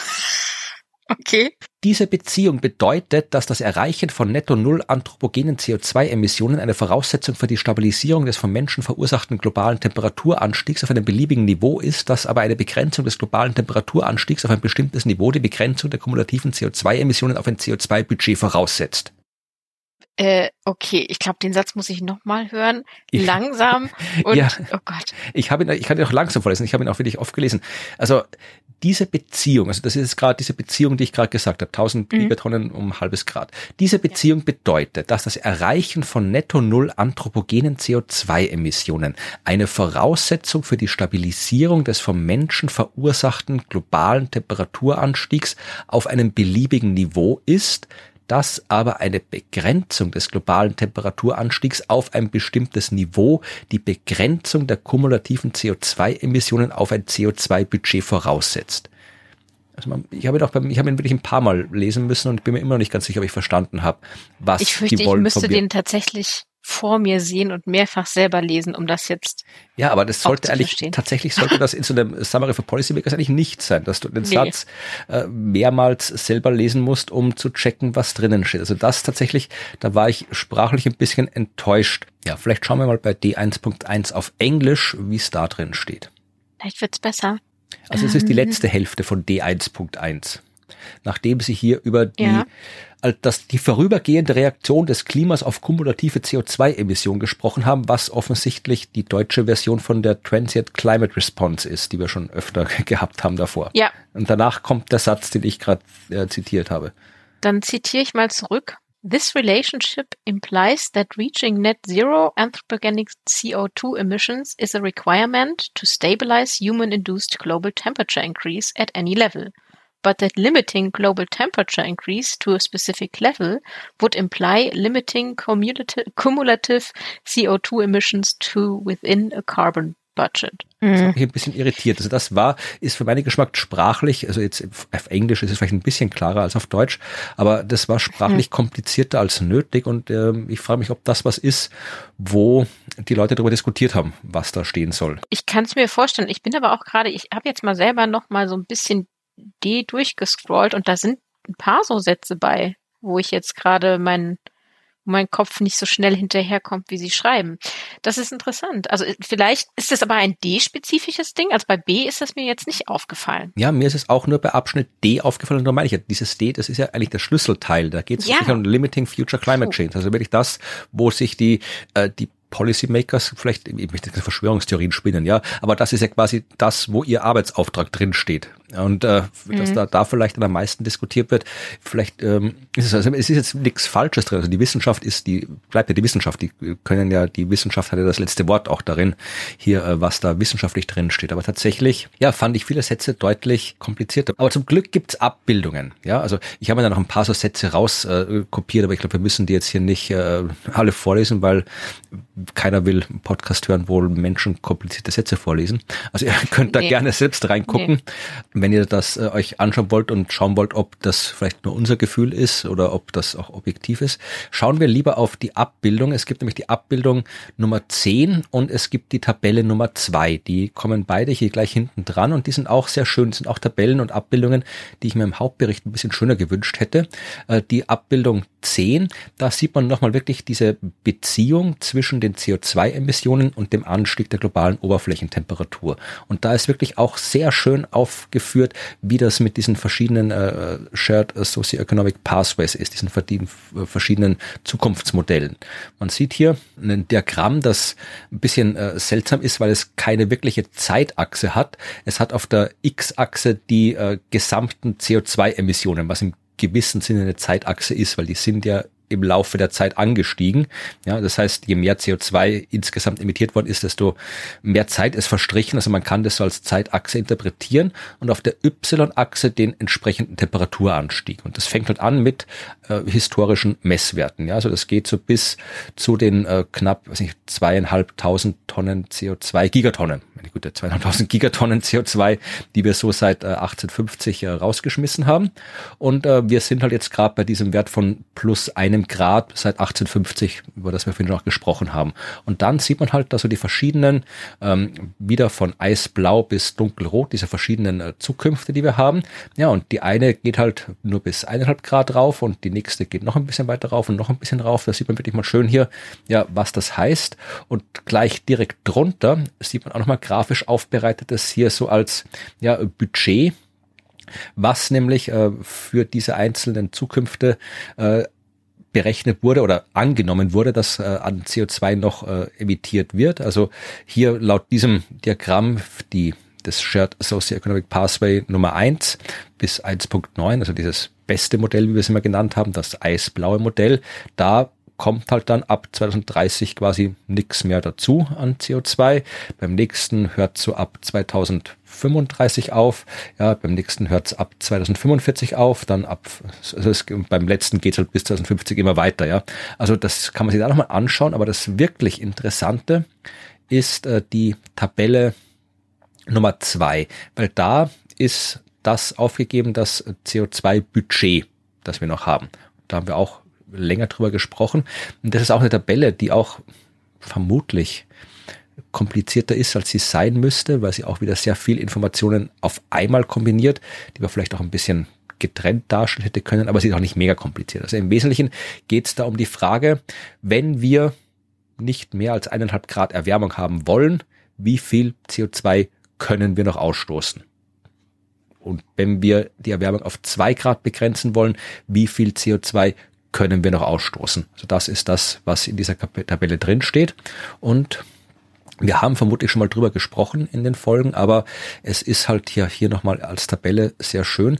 Okay. Diese Beziehung bedeutet, dass das Erreichen von netto null anthropogenen CO2-Emissionen eine Voraussetzung für die Stabilisierung des vom Menschen verursachten globalen Temperaturanstiegs auf einem beliebigen Niveau ist, dass aber eine Begrenzung des globalen Temperaturanstiegs auf ein bestimmtes Niveau die Begrenzung der kumulativen CO2-Emissionen auf ein CO2-Budget voraussetzt. Äh, okay, ich glaube, den Satz muss ich nochmal hören. Langsam [laughs] und ja, oh Gott. Ich habe ihn, ich kann ihn auch langsam vorlesen, ich habe ihn auch wirklich oft gelesen. Also diese Beziehung, also das ist gerade diese Beziehung, die ich gerade gesagt habe, 1000 mhm. Gigatonnen um halbes Grad. Diese Beziehung ja. bedeutet, dass das Erreichen von netto null anthropogenen CO2-Emissionen eine Voraussetzung für die Stabilisierung des vom Menschen verursachten globalen Temperaturanstiegs auf einem beliebigen Niveau ist, dass aber eine Begrenzung des globalen Temperaturanstiegs auf ein bestimmtes Niveau die Begrenzung der kumulativen CO2-Emissionen auf ein CO2-Budget voraussetzt. Also man, ich habe ihn auch beim, ich habe ihn wirklich ein paar Mal lesen müssen und bin mir immer noch nicht ganz sicher, ob ich verstanden habe, was ich fürchte, die wollen. Ich müsste den tatsächlich vor mir sehen und mehrfach selber lesen, um das jetzt. Ja, aber das sollte eigentlich tatsächlich sollte das in so einem [laughs] Summary for Policymakers eigentlich nicht sein, dass du den nee. Satz äh, mehrmals selber lesen musst, um zu checken, was drinnen steht. Also das tatsächlich, da war ich sprachlich ein bisschen enttäuscht. Ja, vielleicht schauen wir mal bei D1.1 auf Englisch, wie es da drin steht. Vielleicht wird's besser. Also es ist die ähm. letzte Hälfte von D1.1 nachdem sie hier über die, ja. dass die vorübergehende Reaktion des Klimas auf kumulative CO2-Emissionen gesprochen haben, was offensichtlich die deutsche Version von der Transient Climate Response ist, die wir schon öfter [laughs] gehabt haben davor. Ja. Und danach kommt der Satz, den ich gerade äh, zitiert habe. Dann zitiere ich mal zurück. This relationship implies that reaching net zero anthropogenic CO2 emissions is a requirement to stabilize human-induced global temperature increase at any level but that limiting global temperature increase to a specific level would imply limiting cumulative CO2 emissions to within a carbon Budget. Das hat mich ein bisschen irritiert. Also das war, ist für meinen Geschmack sprachlich, also jetzt auf Englisch ist es vielleicht ein bisschen klarer als auf Deutsch, aber das war sprachlich hm. komplizierter als nötig und äh, ich frage mich, ob das was ist, wo die Leute darüber diskutiert haben, was da stehen soll. Ich kann es mir vorstellen. Ich bin aber auch gerade, ich habe jetzt mal selber noch mal so ein bisschen D durchgescrollt und da sind ein paar so Sätze bei, wo ich jetzt gerade mein, mein Kopf nicht so schnell hinterherkommt, wie sie schreiben. Das ist interessant. Also vielleicht ist es aber ein D-spezifisches Ding. Also bei B ist das mir jetzt nicht aufgefallen. Ja, mir ist es auch nur bei Abschnitt D aufgefallen. Und da meine ich ja, dieses D, das ist ja eigentlich der Schlüsselteil. Da geht es ja. um Limiting Future Climate Change. Also wirklich das, wo sich die, äh, die Policymakers, vielleicht, ich möchte Verschwörungstheorien spinnen, ja, aber das ist ja quasi das, wo ihr Arbeitsauftrag drin steht. Und äh, mhm. dass da, da vielleicht am meisten diskutiert wird, vielleicht ähm, ist es, also es ist jetzt nichts Falsches drin. Also die Wissenschaft ist die, bleibt ja die Wissenschaft, die können ja, die Wissenschaft hat ja das letzte Wort auch darin, hier, äh, was da wissenschaftlich drin steht. Aber tatsächlich, ja, fand ich viele Sätze deutlich komplizierter. Aber zum Glück gibt's Abbildungen. Ja, also ich habe mir da noch ein paar so Sätze rauskopiert, äh, aber ich glaube, wir müssen die jetzt hier nicht äh, alle vorlesen, weil keiner will einen Podcast hören, wo Menschen komplizierte Sätze vorlesen. Also ihr [laughs] könnt da nee. gerne selbst reingucken. Nee wenn ihr das äh, euch anschauen wollt und schauen wollt, ob das vielleicht nur unser Gefühl ist oder ob das auch objektiv ist, schauen wir lieber auf die Abbildung. Es gibt nämlich die Abbildung Nummer 10 und es gibt die Tabelle Nummer 2. Die kommen beide hier gleich hinten dran und die sind auch sehr schön. Das sind auch Tabellen und Abbildungen, die ich mir im Hauptbericht ein bisschen schöner gewünscht hätte. Äh, die Abbildung 10, da sieht man nochmal wirklich diese Beziehung zwischen den CO2-Emissionen und dem Anstieg der globalen Oberflächentemperatur. Und da ist wirklich auch sehr schön aufgeführt, aufgeführt, wie das mit diesen verschiedenen äh, Shared Socioeconomic Pathways ist, diesen verschiedenen Zukunftsmodellen. Man sieht hier ein Diagramm, das ein bisschen äh, seltsam ist, weil es keine wirkliche Zeitachse hat. Es hat auf der X-Achse die äh, gesamten CO2-Emissionen, was im gewissen Sinne eine Zeitachse ist, weil die sind ja im Laufe der Zeit angestiegen. Ja, das heißt, je mehr CO2 insgesamt emittiert worden ist, desto mehr Zeit ist verstrichen. Also man kann das so als Zeitachse interpretieren und auf der Y-Achse den entsprechenden Temperaturanstieg. Und das fängt halt an mit äh, historischen Messwerten. Ja, also das geht so bis zu den äh, knapp, weiß nicht, zweieinhalbtausend Tonnen CO2, Gigatonnen, eine gute zweieinhalbtausend Gigatonnen CO2, die wir so seit äh, 1850 äh, rausgeschmissen haben. Und äh, wir sind halt jetzt gerade bei diesem Wert von plus einem Grad seit 1850, über das wir vorhin noch gesprochen haben. Und dann sieht man halt, dass so die verschiedenen, ähm, wieder von eisblau bis dunkelrot, diese verschiedenen äh, Zukünfte, die wir haben. Ja, und die eine geht halt nur bis eineinhalb Grad rauf und die nächste geht noch ein bisschen weiter rauf und noch ein bisschen rauf. Da sieht man wirklich mal schön hier, ja, was das heißt. Und gleich direkt drunter sieht man auch nochmal grafisch aufbereitetes hier so als, ja, Budget was nämlich äh, für diese einzelnen Zukünfte äh, berechnet wurde oder angenommen wurde, dass äh, an CO2 noch äh, emittiert wird. Also hier laut diesem Diagramm die das Shared Socioeconomic Pathway Nummer 1 bis 1.9, also dieses beste Modell, wie wir es immer genannt haben, das eisblaue Modell, da kommt halt dann ab 2030 quasi nichts mehr dazu an CO2. Beim nächsten hört so ab 2000 35 auf, ja, beim nächsten hört es ab 2045 auf, dann ab, also es, beim letzten geht es halt bis 2050 immer weiter, ja. Also das kann man sich da nochmal anschauen, aber das wirklich Interessante ist äh, die Tabelle Nummer zwei, weil da ist das aufgegeben, das CO2-Budget, das wir noch haben. Da haben wir auch länger drüber gesprochen. Und das ist auch eine Tabelle, die auch vermutlich komplizierter ist, als sie sein müsste, weil sie auch wieder sehr viel Informationen auf einmal kombiniert, die man vielleicht auch ein bisschen getrennt darstellen hätte können, aber sie ist auch nicht mega kompliziert. Also im Wesentlichen geht es da um die Frage, wenn wir nicht mehr als eineinhalb Grad Erwärmung haben wollen, wie viel CO2 können wir noch ausstoßen? Und wenn wir die Erwärmung auf zwei Grad begrenzen wollen, wie viel CO2 können wir noch ausstoßen? Also das ist das, was in dieser Tabelle drin steht. Und wir haben vermutlich schon mal drüber gesprochen in den Folgen, aber es ist halt hier, hier nochmal als Tabelle sehr schön.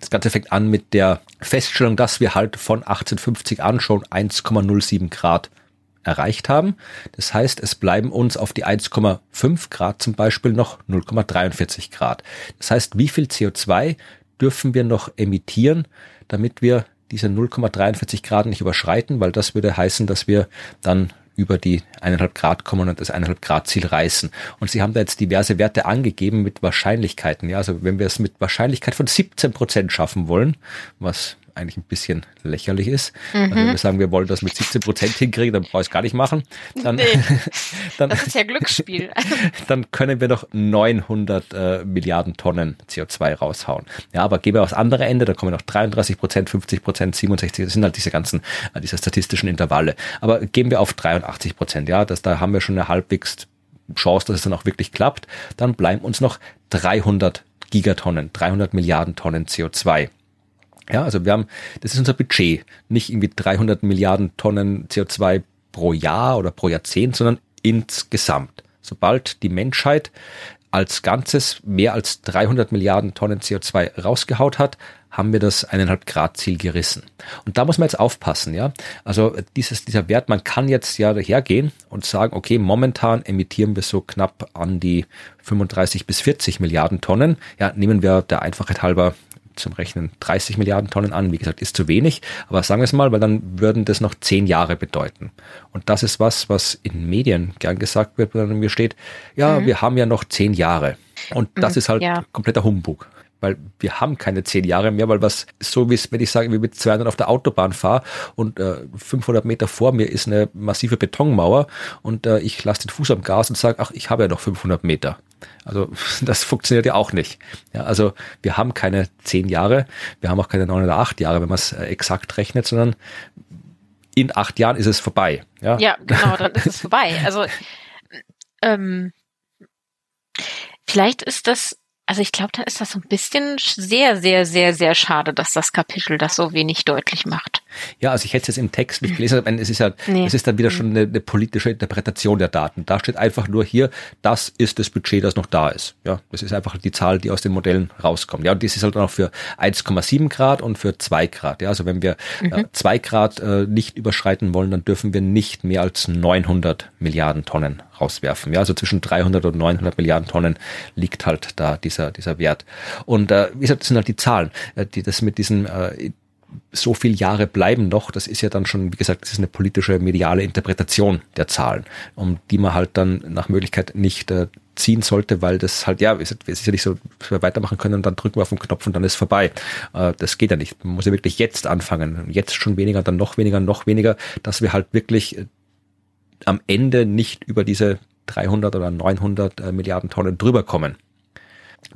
Das Ganze fängt an mit der Feststellung, dass wir halt von 1850 an schon 1,07 Grad erreicht haben. Das heißt, es bleiben uns auf die 1,5 Grad zum Beispiel noch 0,43 Grad. Das heißt, wie viel CO2 dürfen wir noch emittieren, damit wir diese 0,43 Grad nicht überschreiten, weil das würde heißen, dass wir dann über die eineinhalb Grad kommen und das eineinhalb Grad Ziel reißen. Und sie haben da jetzt diverse Werte angegeben mit Wahrscheinlichkeiten. Ja, also wenn wir es mit Wahrscheinlichkeit von 17 Prozent schaffen wollen, was eigentlich ein bisschen lächerlich ist. Mhm. Also wenn wir sagen, wir wollen das mit 17 Prozent hinkriegen, dann brauche ich es gar nicht machen. Dann, nee, [laughs] dann, das ist ja Glücksspiel. [laughs] dann können wir doch 900 äh, Milliarden Tonnen CO2 raushauen. Ja, aber gehen wir aufs andere Ende, da kommen noch 33 Prozent, 50 Prozent, 67, das sind halt diese ganzen, äh, diese statistischen Intervalle. Aber gehen wir auf 83 Prozent, ja, das, da haben wir schon eine halbwegs Chance, dass es dann auch wirklich klappt. Dann bleiben uns noch 300 Gigatonnen, 300 Milliarden Tonnen CO2. Ja, also wir haben, das ist unser Budget, nicht irgendwie 300 Milliarden Tonnen CO2 pro Jahr oder pro Jahrzehnt, sondern insgesamt. Sobald die Menschheit als Ganzes mehr als 300 Milliarden Tonnen CO2 rausgehaut hat, haben wir das eineinhalb Grad Ziel gerissen. Und da muss man jetzt aufpassen, ja. Also dieses, dieser Wert, man kann jetzt ja dahergehen und sagen, okay, momentan emittieren wir so knapp an die 35 bis 40 Milliarden Tonnen. Ja, nehmen wir der Einfachheit halber zum Rechnen 30 Milliarden Tonnen an. Wie gesagt, ist zu wenig, aber sagen wir es mal, weil dann würden das noch zehn Jahre bedeuten. Und das ist was, was in Medien gern gesagt wird, wenn mir steht, ja, mhm. wir haben ja noch zehn Jahre. Und das mhm, ist halt ja. kompletter Humbug weil wir haben keine zehn Jahre mehr, weil was so wie es, wenn ich sage, wie mit 200 auf der Autobahn fahre und äh, 500 Meter vor mir ist eine massive Betonmauer und äh, ich lasse den Fuß am Gas und sage, ach, ich habe ja noch 500 Meter. Also [laughs] das funktioniert ja auch nicht. Ja, also wir haben keine zehn Jahre, wir haben auch keine neun oder acht Jahre, wenn man es äh, exakt rechnet, sondern in acht Jahren ist es vorbei. Ja, ja [laughs] genau, dann ist es vorbei. Also ähm, vielleicht ist das also ich glaube, da ist das so ein bisschen sehr, sehr, sehr, sehr schade, dass das Kapitel das so wenig deutlich macht. Ja, also ich hätte es jetzt im Text nicht gelesen, aber es ist ja, nee. es ist dann wieder schon eine, eine, politische Interpretation der Daten. Da steht einfach nur hier, das ist das Budget, das noch da ist. Ja, das ist einfach die Zahl, die aus den Modellen rauskommt. Ja, und das ist halt auch für 1,7 Grad und für 2 Grad. Ja, also wenn wir mhm. äh, 2 Grad äh, nicht überschreiten wollen, dann dürfen wir nicht mehr als 900 Milliarden Tonnen rauswerfen. Ja, also zwischen 300 und 900 Milliarden Tonnen liegt halt da dieser, dieser Wert. Und äh, wie gesagt, das sind halt die Zahlen, äh, die das mit diesen äh, so viel Jahre bleiben noch, das ist ja dann schon, wie gesagt, das ist eine politische, mediale Interpretation der Zahlen, um die man halt dann nach Möglichkeit nicht äh, ziehen sollte, weil das halt, ja, es ist ja nicht so, dass wir weitermachen können und dann drücken wir auf den Knopf und dann ist vorbei. Äh, das geht ja nicht. Man muss ja wirklich jetzt anfangen. Jetzt schon weniger, dann noch weniger, noch weniger, dass wir halt wirklich äh, am Ende nicht über diese 300 oder 900 äh, Milliarden Tonnen drüber kommen.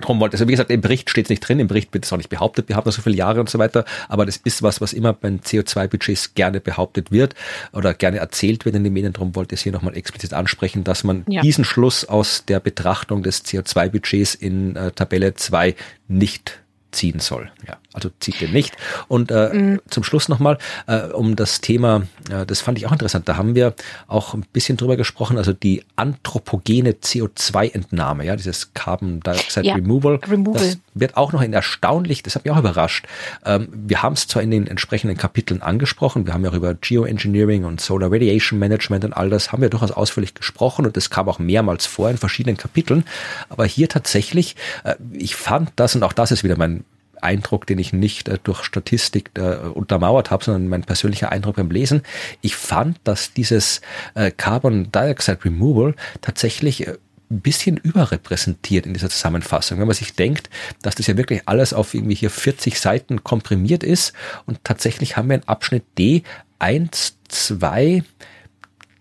Drum wollte, also wie gesagt, im Bericht steht es nicht drin, im Bericht wird es auch nicht behauptet, wir haben noch so viele Jahre und so weiter, aber das ist was, was immer bei CO2-Budgets gerne behauptet wird oder gerne erzählt wird in den Medien. Darum wollte ich es hier nochmal explizit ansprechen, dass man ja. diesen Schluss aus der Betrachtung des CO2-Budgets in äh, Tabelle 2 nicht ziehen soll. Ja, also zieht den nicht. Und äh, mhm. zum Schluss nochmal äh, um das Thema, äh, das fand ich auch interessant, da haben wir auch ein bisschen drüber gesprochen, also die anthropogene CO2-Entnahme, ja, dieses Carbon Dioxide ja. Removal, Removal, das wird auch noch in erstaunlich, das hat mich auch überrascht. Ähm, wir haben es zwar in den entsprechenden Kapiteln angesprochen, wir haben ja auch über Geoengineering und Solar Radiation Management und all das haben wir durchaus ausführlich gesprochen und das kam auch mehrmals vor in verschiedenen Kapiteln, aber hier tatsächlich, äh, ich fand das und auch das ist wieder mein Eindruck, den ich nicht äh, durch Statistik äh, untermauert habe, sondern mein persönlicher Eindruck beim Lesen. Ich fand, dass dieses äh, Carbon Dioxide Removal tatsächlich äh, ein bisschen überrepräsentiert in dieser Zusammenfassung. Wenn man sich denkt, dass das ja wirklich alles auf irgendwie hier 40 Seiten komprimiert ist und tatsächlich haben wir in Abschnitt D eins, zwei,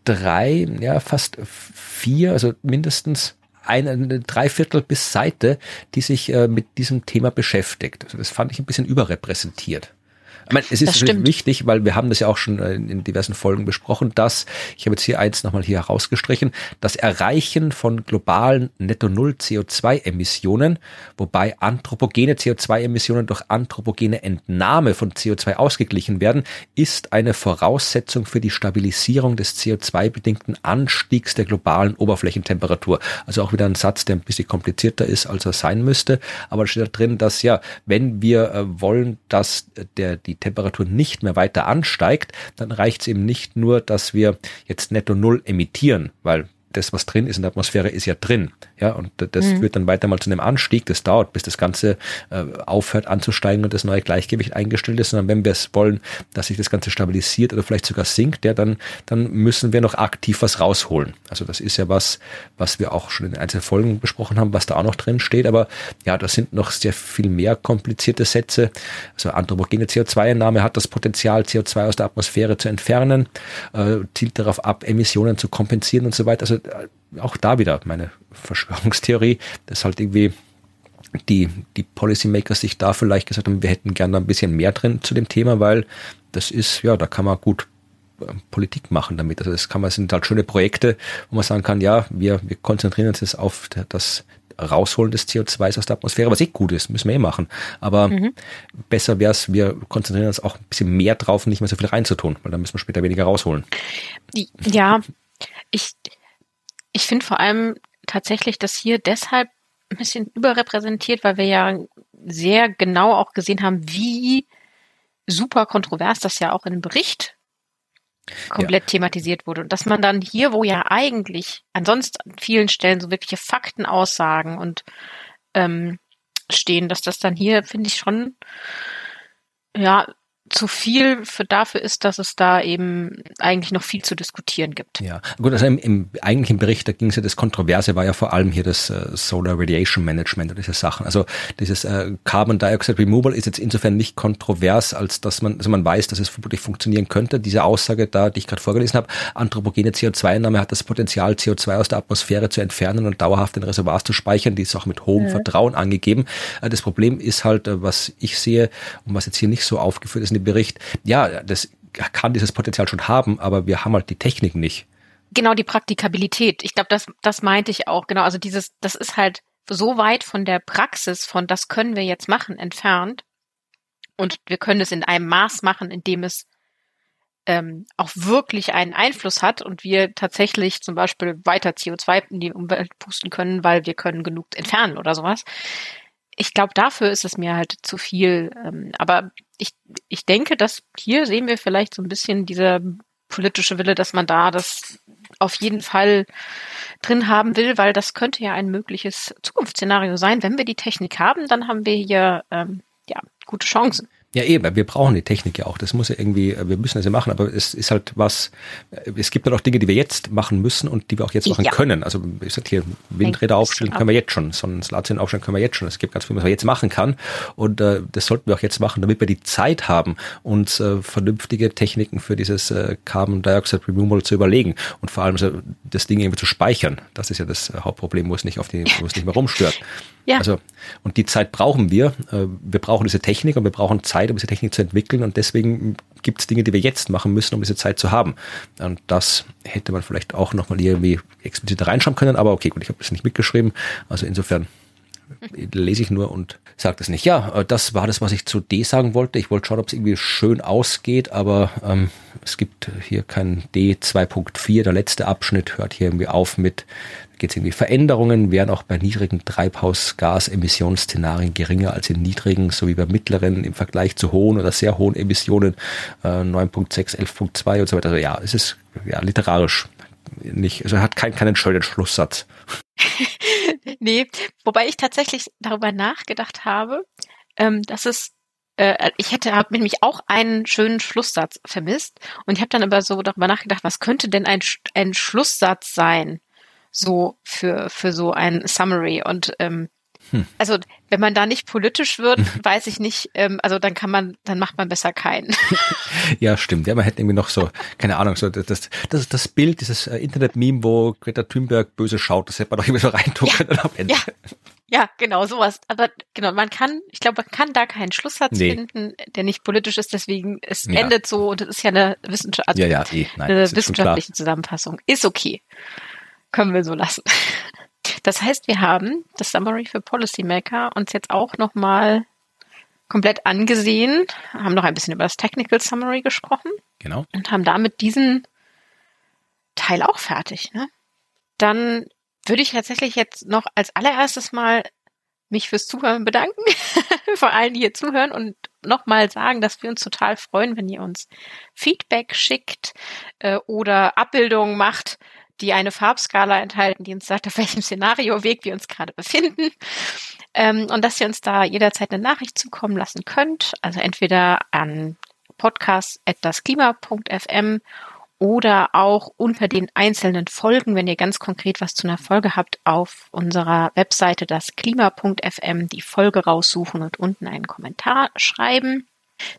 drei, ja fast vier, also mindestens eine Dreiviertel bis Seite, die sich äh, mit diesem Thema beschäftigt. Also das fand ich ein bisschen überrepräsentiert. Ich meine, es ist wichtig, weil wir haben das ja auch schon äh, in diversen Folgen besprochen, dass, ich habe jetzt hier eins nochmal hier herausgestrichen, das Erreichen von globalen Netto-Null-CO2-Emissionen, wobei anthropogene CO2-Emissionen durch anthropogene Entnahme von CO2 ausgeglichen werden, ist eine Voraussetzung für die Stabilisierung des CO2-bedingten Anstiegs der globalen Oberflächentemperatur. Also auch wieder ein Satz, der ein bisschen komplizierter ist, als er sein müsste. Aber da steht da drin, dass ja, wenn wir äh, wollen, dass der, die Temperatur nicht mehr weiter ansteigt, dann reicht es eben nicht nur, dass wir jetzt netto null emittieren, weil das, was drin ist in der Atmosphäre, ist ja drin. Ja, und das mhm. führt dann weiter mal zu einem Anstieg. Das dauert, bis das Ganze äh, aufhört anzusteigen und das neue Gleichgewicht eingestellt ist. Sondern wenn wir es wollen, dass sich das Ganze stabilisiert oder vielleicht sogar sinkt, ja, dann, dann müssen wir noch aktiv was rausholen. Also das ist ja was, was wir auch schon in einzelnen Folgen besprochen haben, was da auch noch drin steht. Aber ja, das sind noch sehr viel mehr komplizierte Sätze. Also anthropogene CO2-Einnahme hat das Potenzial, CO2 aus der Atmosphäre zu entfernen, äh, zielt darauf ab, Emissionen zu kompensieren und so weiter. Also auch da wieder meine Verschwörungstheorie, dass halt irgendwie die, die Policymakers sich da vielleicht gesagt haben, wir hätten gerne ein bisschen mehr drin zu dem Thema, weil das ist, ja, da kann man gut äh, Politik machen damit. Also das kann man, sind halt schöne Projekte, wo man sagen kann, ja, wir, wir konzentrieren uns jetzt auf das Rausholen des CO2s aus der Atmosphäre, was eh gut ist, müssen wir eh machen. Aber mhm. besser wäre es, wir konzentrieren uns auch ein bisschen mehr drauf, nicht mehr so viel reinzutun, weil dann müssen wir später weniger rausholen. Ja, ich, ich finde vor allem tatsächlich, dass hier deshalb ein bisschen überrepräsentiert, weil wir ja sehr genau auch gesehen haben, wie super kontrovers das ja auch in dem Bericht komplett ja. thematisiert wurde. Und dass man dann hier, wo ja eigentlich ansonsten an vielen Stellen so wirkliche Faktenaussagen und ähm, stehen, dass das dann hier, finde ich, schon ja zu viel für dafür ist, dass es da eben eigentlich noch viel zu diskutieren gibt. Ja, gut, also im, im eigentlichen Bericht, da ging es ja, das Kontroverse war ja vor allem hier das äh, Solar Radiation Management und diese Sachen. Also dieses äh, Carbon Dioxide Removal ist jetzt insofern nicht kontrovers, als dass man, also man weiß, dass es vermutlich funktionieren könnte. Diese Aussage da, die ich gerade vorgelesen habe, anthropogene CO2-Einnahme hat das Potenzial, CO2 aus der Atmosphäre zu entfernen und dauerhaft in Reservoirs zu speichern. Die ist auch mit hohem mhm. Vertrauen angegeben. Äh, das Problem ist halt, äh, was ich sehe und was jetzt hier nicht so aufgeführt ist, dem Bericht, ja, das kann dieses Potenzial schon haben, aber wir haben halt die Technik nicht. Genau, die Praktikabilität. Ich glaube, das, das meinte ich auch. Genau, also dieses, das ist halt so weit von der Praxis, von das können wir jetzt machen, entfernt. Und wir können es in einem Maß machen, in dem es ähm, auch wirklich einen Einfluss hat und wir tatsächlich zum Beispiel weiter CO2 in die Umwelt pusten können, weil wir können genug entfernen oder sowas ich glaube, dafür ist es mir halt zu viel. Ähm, aber ich, ich denke, dass hier sehen wir vielleicht so ein bisschen dieser politische Wille, dass man da das auf jeden Fall drin haben will, weil das könnte ja ein mögliches Zukunftsszenario sein. Wenn wir die Technik haben, dann haben wir hier ähm, ja gute Chancen. Ja, eben, wir brauchen die Technik ja auch. Das muss ja irgendwie, wir müssen das ja machen, aber es ist halt was, es gibt halt auch Dinge, die wir jetzt machen müssen und die wir auch jetzt machen ja. können. Also ich sag hier, Windräder aufstellen können wir jetzt schon, Sonnenslazien aufstellen können wir jetzt schon. Es gibt ganz viel, was man jetzt machen kann und äh, das sollten wir auch jetzt machen, damit wir die Zeit haben, uns äh, vernünftige Techniken für dieses äh, Carbon Dioxide Removal zu überlegen und vor allem also, das Ding irgendwie zu speichern. Das ist ja das äh, Hauptproblem, wo es nicht auf die, wo es nicht mehr rumstört. Ja. Also, und die Zeit brauchen wir. Äh, wir brauchen diese Technik und wir brauchen Zeit, um diese Technik zu entwickeln. Und deswegen gibt es Dinge, die wir jetzt machen müssen, um diese Zeit zu haben. Und das hätte man vielleicht auch nochmal irgendwie explizit reinschreiben können. Aber okay, gut, ich habe das nicht mitgeschrieben. Also insofern lese ich nur und sage das nicht. Ja, äh, das war das, was ich zu D sagen wollte. Ich wollte schauen, ob es irgendwie schön ausgeht, aber ähm, es gibt hier kein D 2.4. Der letzte Abschnitt hört hier irgendwie auf mit geht es irgendwie Veränderungen, wären auch bei niedrigen Treibhausgasemissionsszenarien geringer als in niedrigen sowie bei mittleren im Vergleich zu hohen oder sehr hohen Emissionen äh, 9.6, 11.2 und so weiter. Also ja, es ist ja literarisch nicht, also hat keinen keinen schönen Schlusssatz. [laughs] nee, wobei ich tatsächlich darüber nachgedacht habe, ähm, dass es äh, ich hätte hab nämlich auch einen schönen Schlusssatz vermisst und ich habe dann aber so darüber nachgedacht, was könnte denn ein, ein Schlusssatz sein, so für, für so ein Summary. Und ähm, hm. also wenn man da nicht politisch wird, [laughs] weiß ich nicht, ähm, also dann kann man, dann macht man besser keinen. [laughs] ja, stimmt. Ja, man hätte irgendwie noch so, keine Ahnung, so das, das, das Bild, dieses äh, Internet-Meme, wo Greta Thunberg böse schaut, das hätte man doch irgendwie so reintun ja, können am Ende. Ja. Ja, genau, sowas. Aber genau, man kann, ich glaube, man kann da keinen Schlusssatz nee. finden, der nicht politisch ist, deswegen, es ja. endet so und es ist ja eine, Wissenschaft, also ja, ja, eh, nein, eine wissenschaftliche Zusammenfassung. Ist okay können wir so lassen. [laughs] Das heißt, wir haben das Summary für Policymaker uns jetzt auch nochmal komplett angesehen, haben noch ein bisschen über das Technical Summary gesprochen. Genau. Und haben damit diesen Teil auch fertig. Ne? Dann würde ich tatsächlich jetzt noch als allererstes mal mich fürs Zuhören bedanken, [laughs] vor allen, die hier zuhören und nochmal sagen, dass wir uns total freuen, wenn ihr uns Feedback schickt äh, oder Abbildungen macht die eine Farbskala enthalten, die uns sagt, auf welchem Szenarioweg wir uns gerade befinden. Ähm, und dass ihr uns da jederzeit eine Nachricht zukommen lassen könnt. Also entweder an podcast.dasklima.fm oder auch unter den einzelnen Folgen, wenn ihr ganz konkret was zu einer Folge habt, auf unserer Webseite dasklima.fm die Folge raussuchen und unten einen Kommentar schreiben.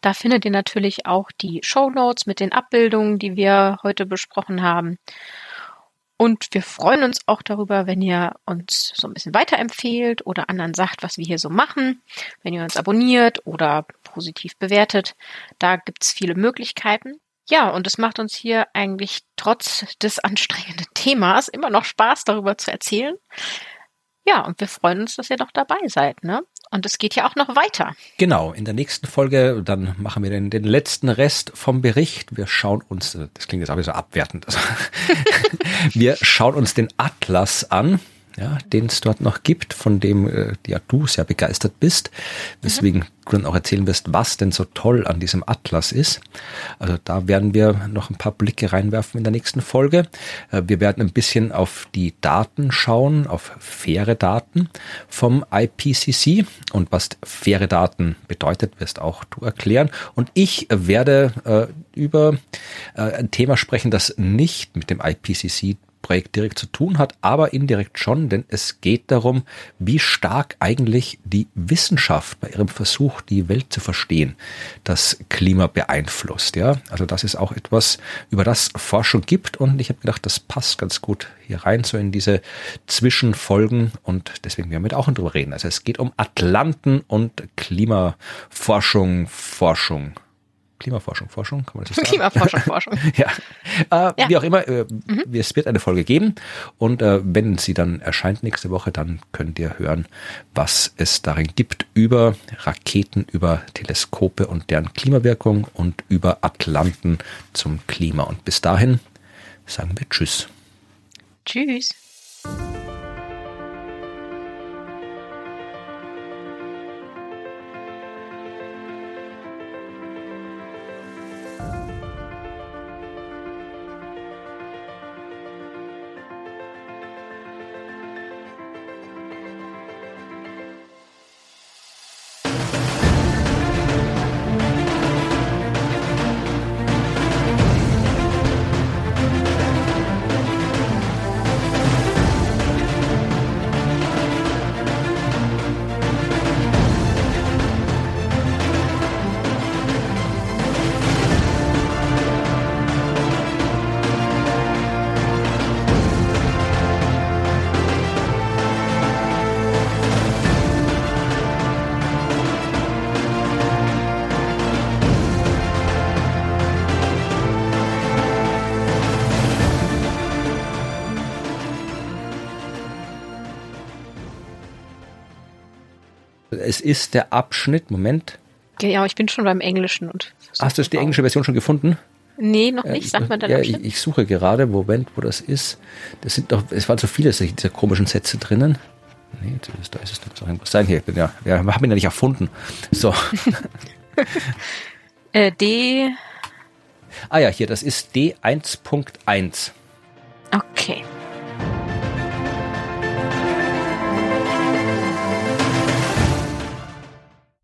Da findet ihr natürlich auch die Show Notes mit den Abbildungen, die wir heute besprochen haben. Und wir freuen uns auch darüber, wenn ihr uns so ein bisschen weiterempfehlt oder anderen sagt, was wir hier so machen, wenn ihr uns abonniert oder positiv bewertet. Da gibt's viele Möglichkeiten. Ja, und es macht uns hier eigentlich trotz des [laughs] anstrengenden Themas immer noch Spaß, darüber zu erzählen. Ja, und wir freuen uns, dass ihr noch dabei seid, ne? Und es geht ja auch noch weiter. Genau, in der nächsten Folge, dann machen wir den, den letzten Rest vom Bericht. Wir schauen uns, äh, das klingt jetzt auch wieder so abwertend, [laughs] wir schauen uns den Atlas an ja, den es dort noch gibt, von dem äh, ja, du sehr begeistert bist, weswegen mhm. du dann auch erzählen wirst, was denn so toll an diesem Atlas ist. Also da werden wir noch ein paar Blicke reinwerfen in der nächsten Folge. Äh, wir werden ein bisschen auf die Daten schauen, auf faire Daten vom IPCC und was faire Daten bedeutet, wirst auch du erklären. Und ich werde äh, über äh, ein Thema sprechen, das nicht mit dem IPCC Projekt direkt zu tun hat, aber indirekt schon, denn es geht darum, wie stark eigentlich die Wissenschaft bei ihrem Versuch, die Welt zu verstehen, das Klima beeinflusst. Ja, also das ist auch etwas, über das Forschung gibt und ich habe gedacht, das passt ganz gut hier rein, so in diese Zwischenfolgen und deswegen werden wir auch drüber reden. Also es geht um Atlanten und Klimaforschung, Forschung. Klimaforschung, Forschung, kann man das [laughs] sagen? Klimaforschung, Forschung. [laughs] ja. Äh, ja. Wie auch immer, äh, mhm. es wird eine Folge geben und äh, wenn sie dann erscheint nächste Woche, dann könnt ihr hören, was es darin gibt über Raketen, über Teleskope und deren Klimawirkung und über Atlanten zum Klima. Und bis dahin sagen wir Tschüss. Tschüss. Ist der Abschnitt, Moment. Ja, ich bin schon beim Englischen und. Hast du die englische Version schon gefunden? Nee, noch nicht. Sag mal dann ja, ich, ich, suche gerade, Moment, wo das ist. Das sind doch, es waren so viele dieser komischen Sätze drinnen. Nee, ist, da ist es nicht. irgendwas sein hier. Ja, wir haben ihn ja nicht erfunden. So. [laughs] äh, D. Ah ja, hier, das ist D1.1.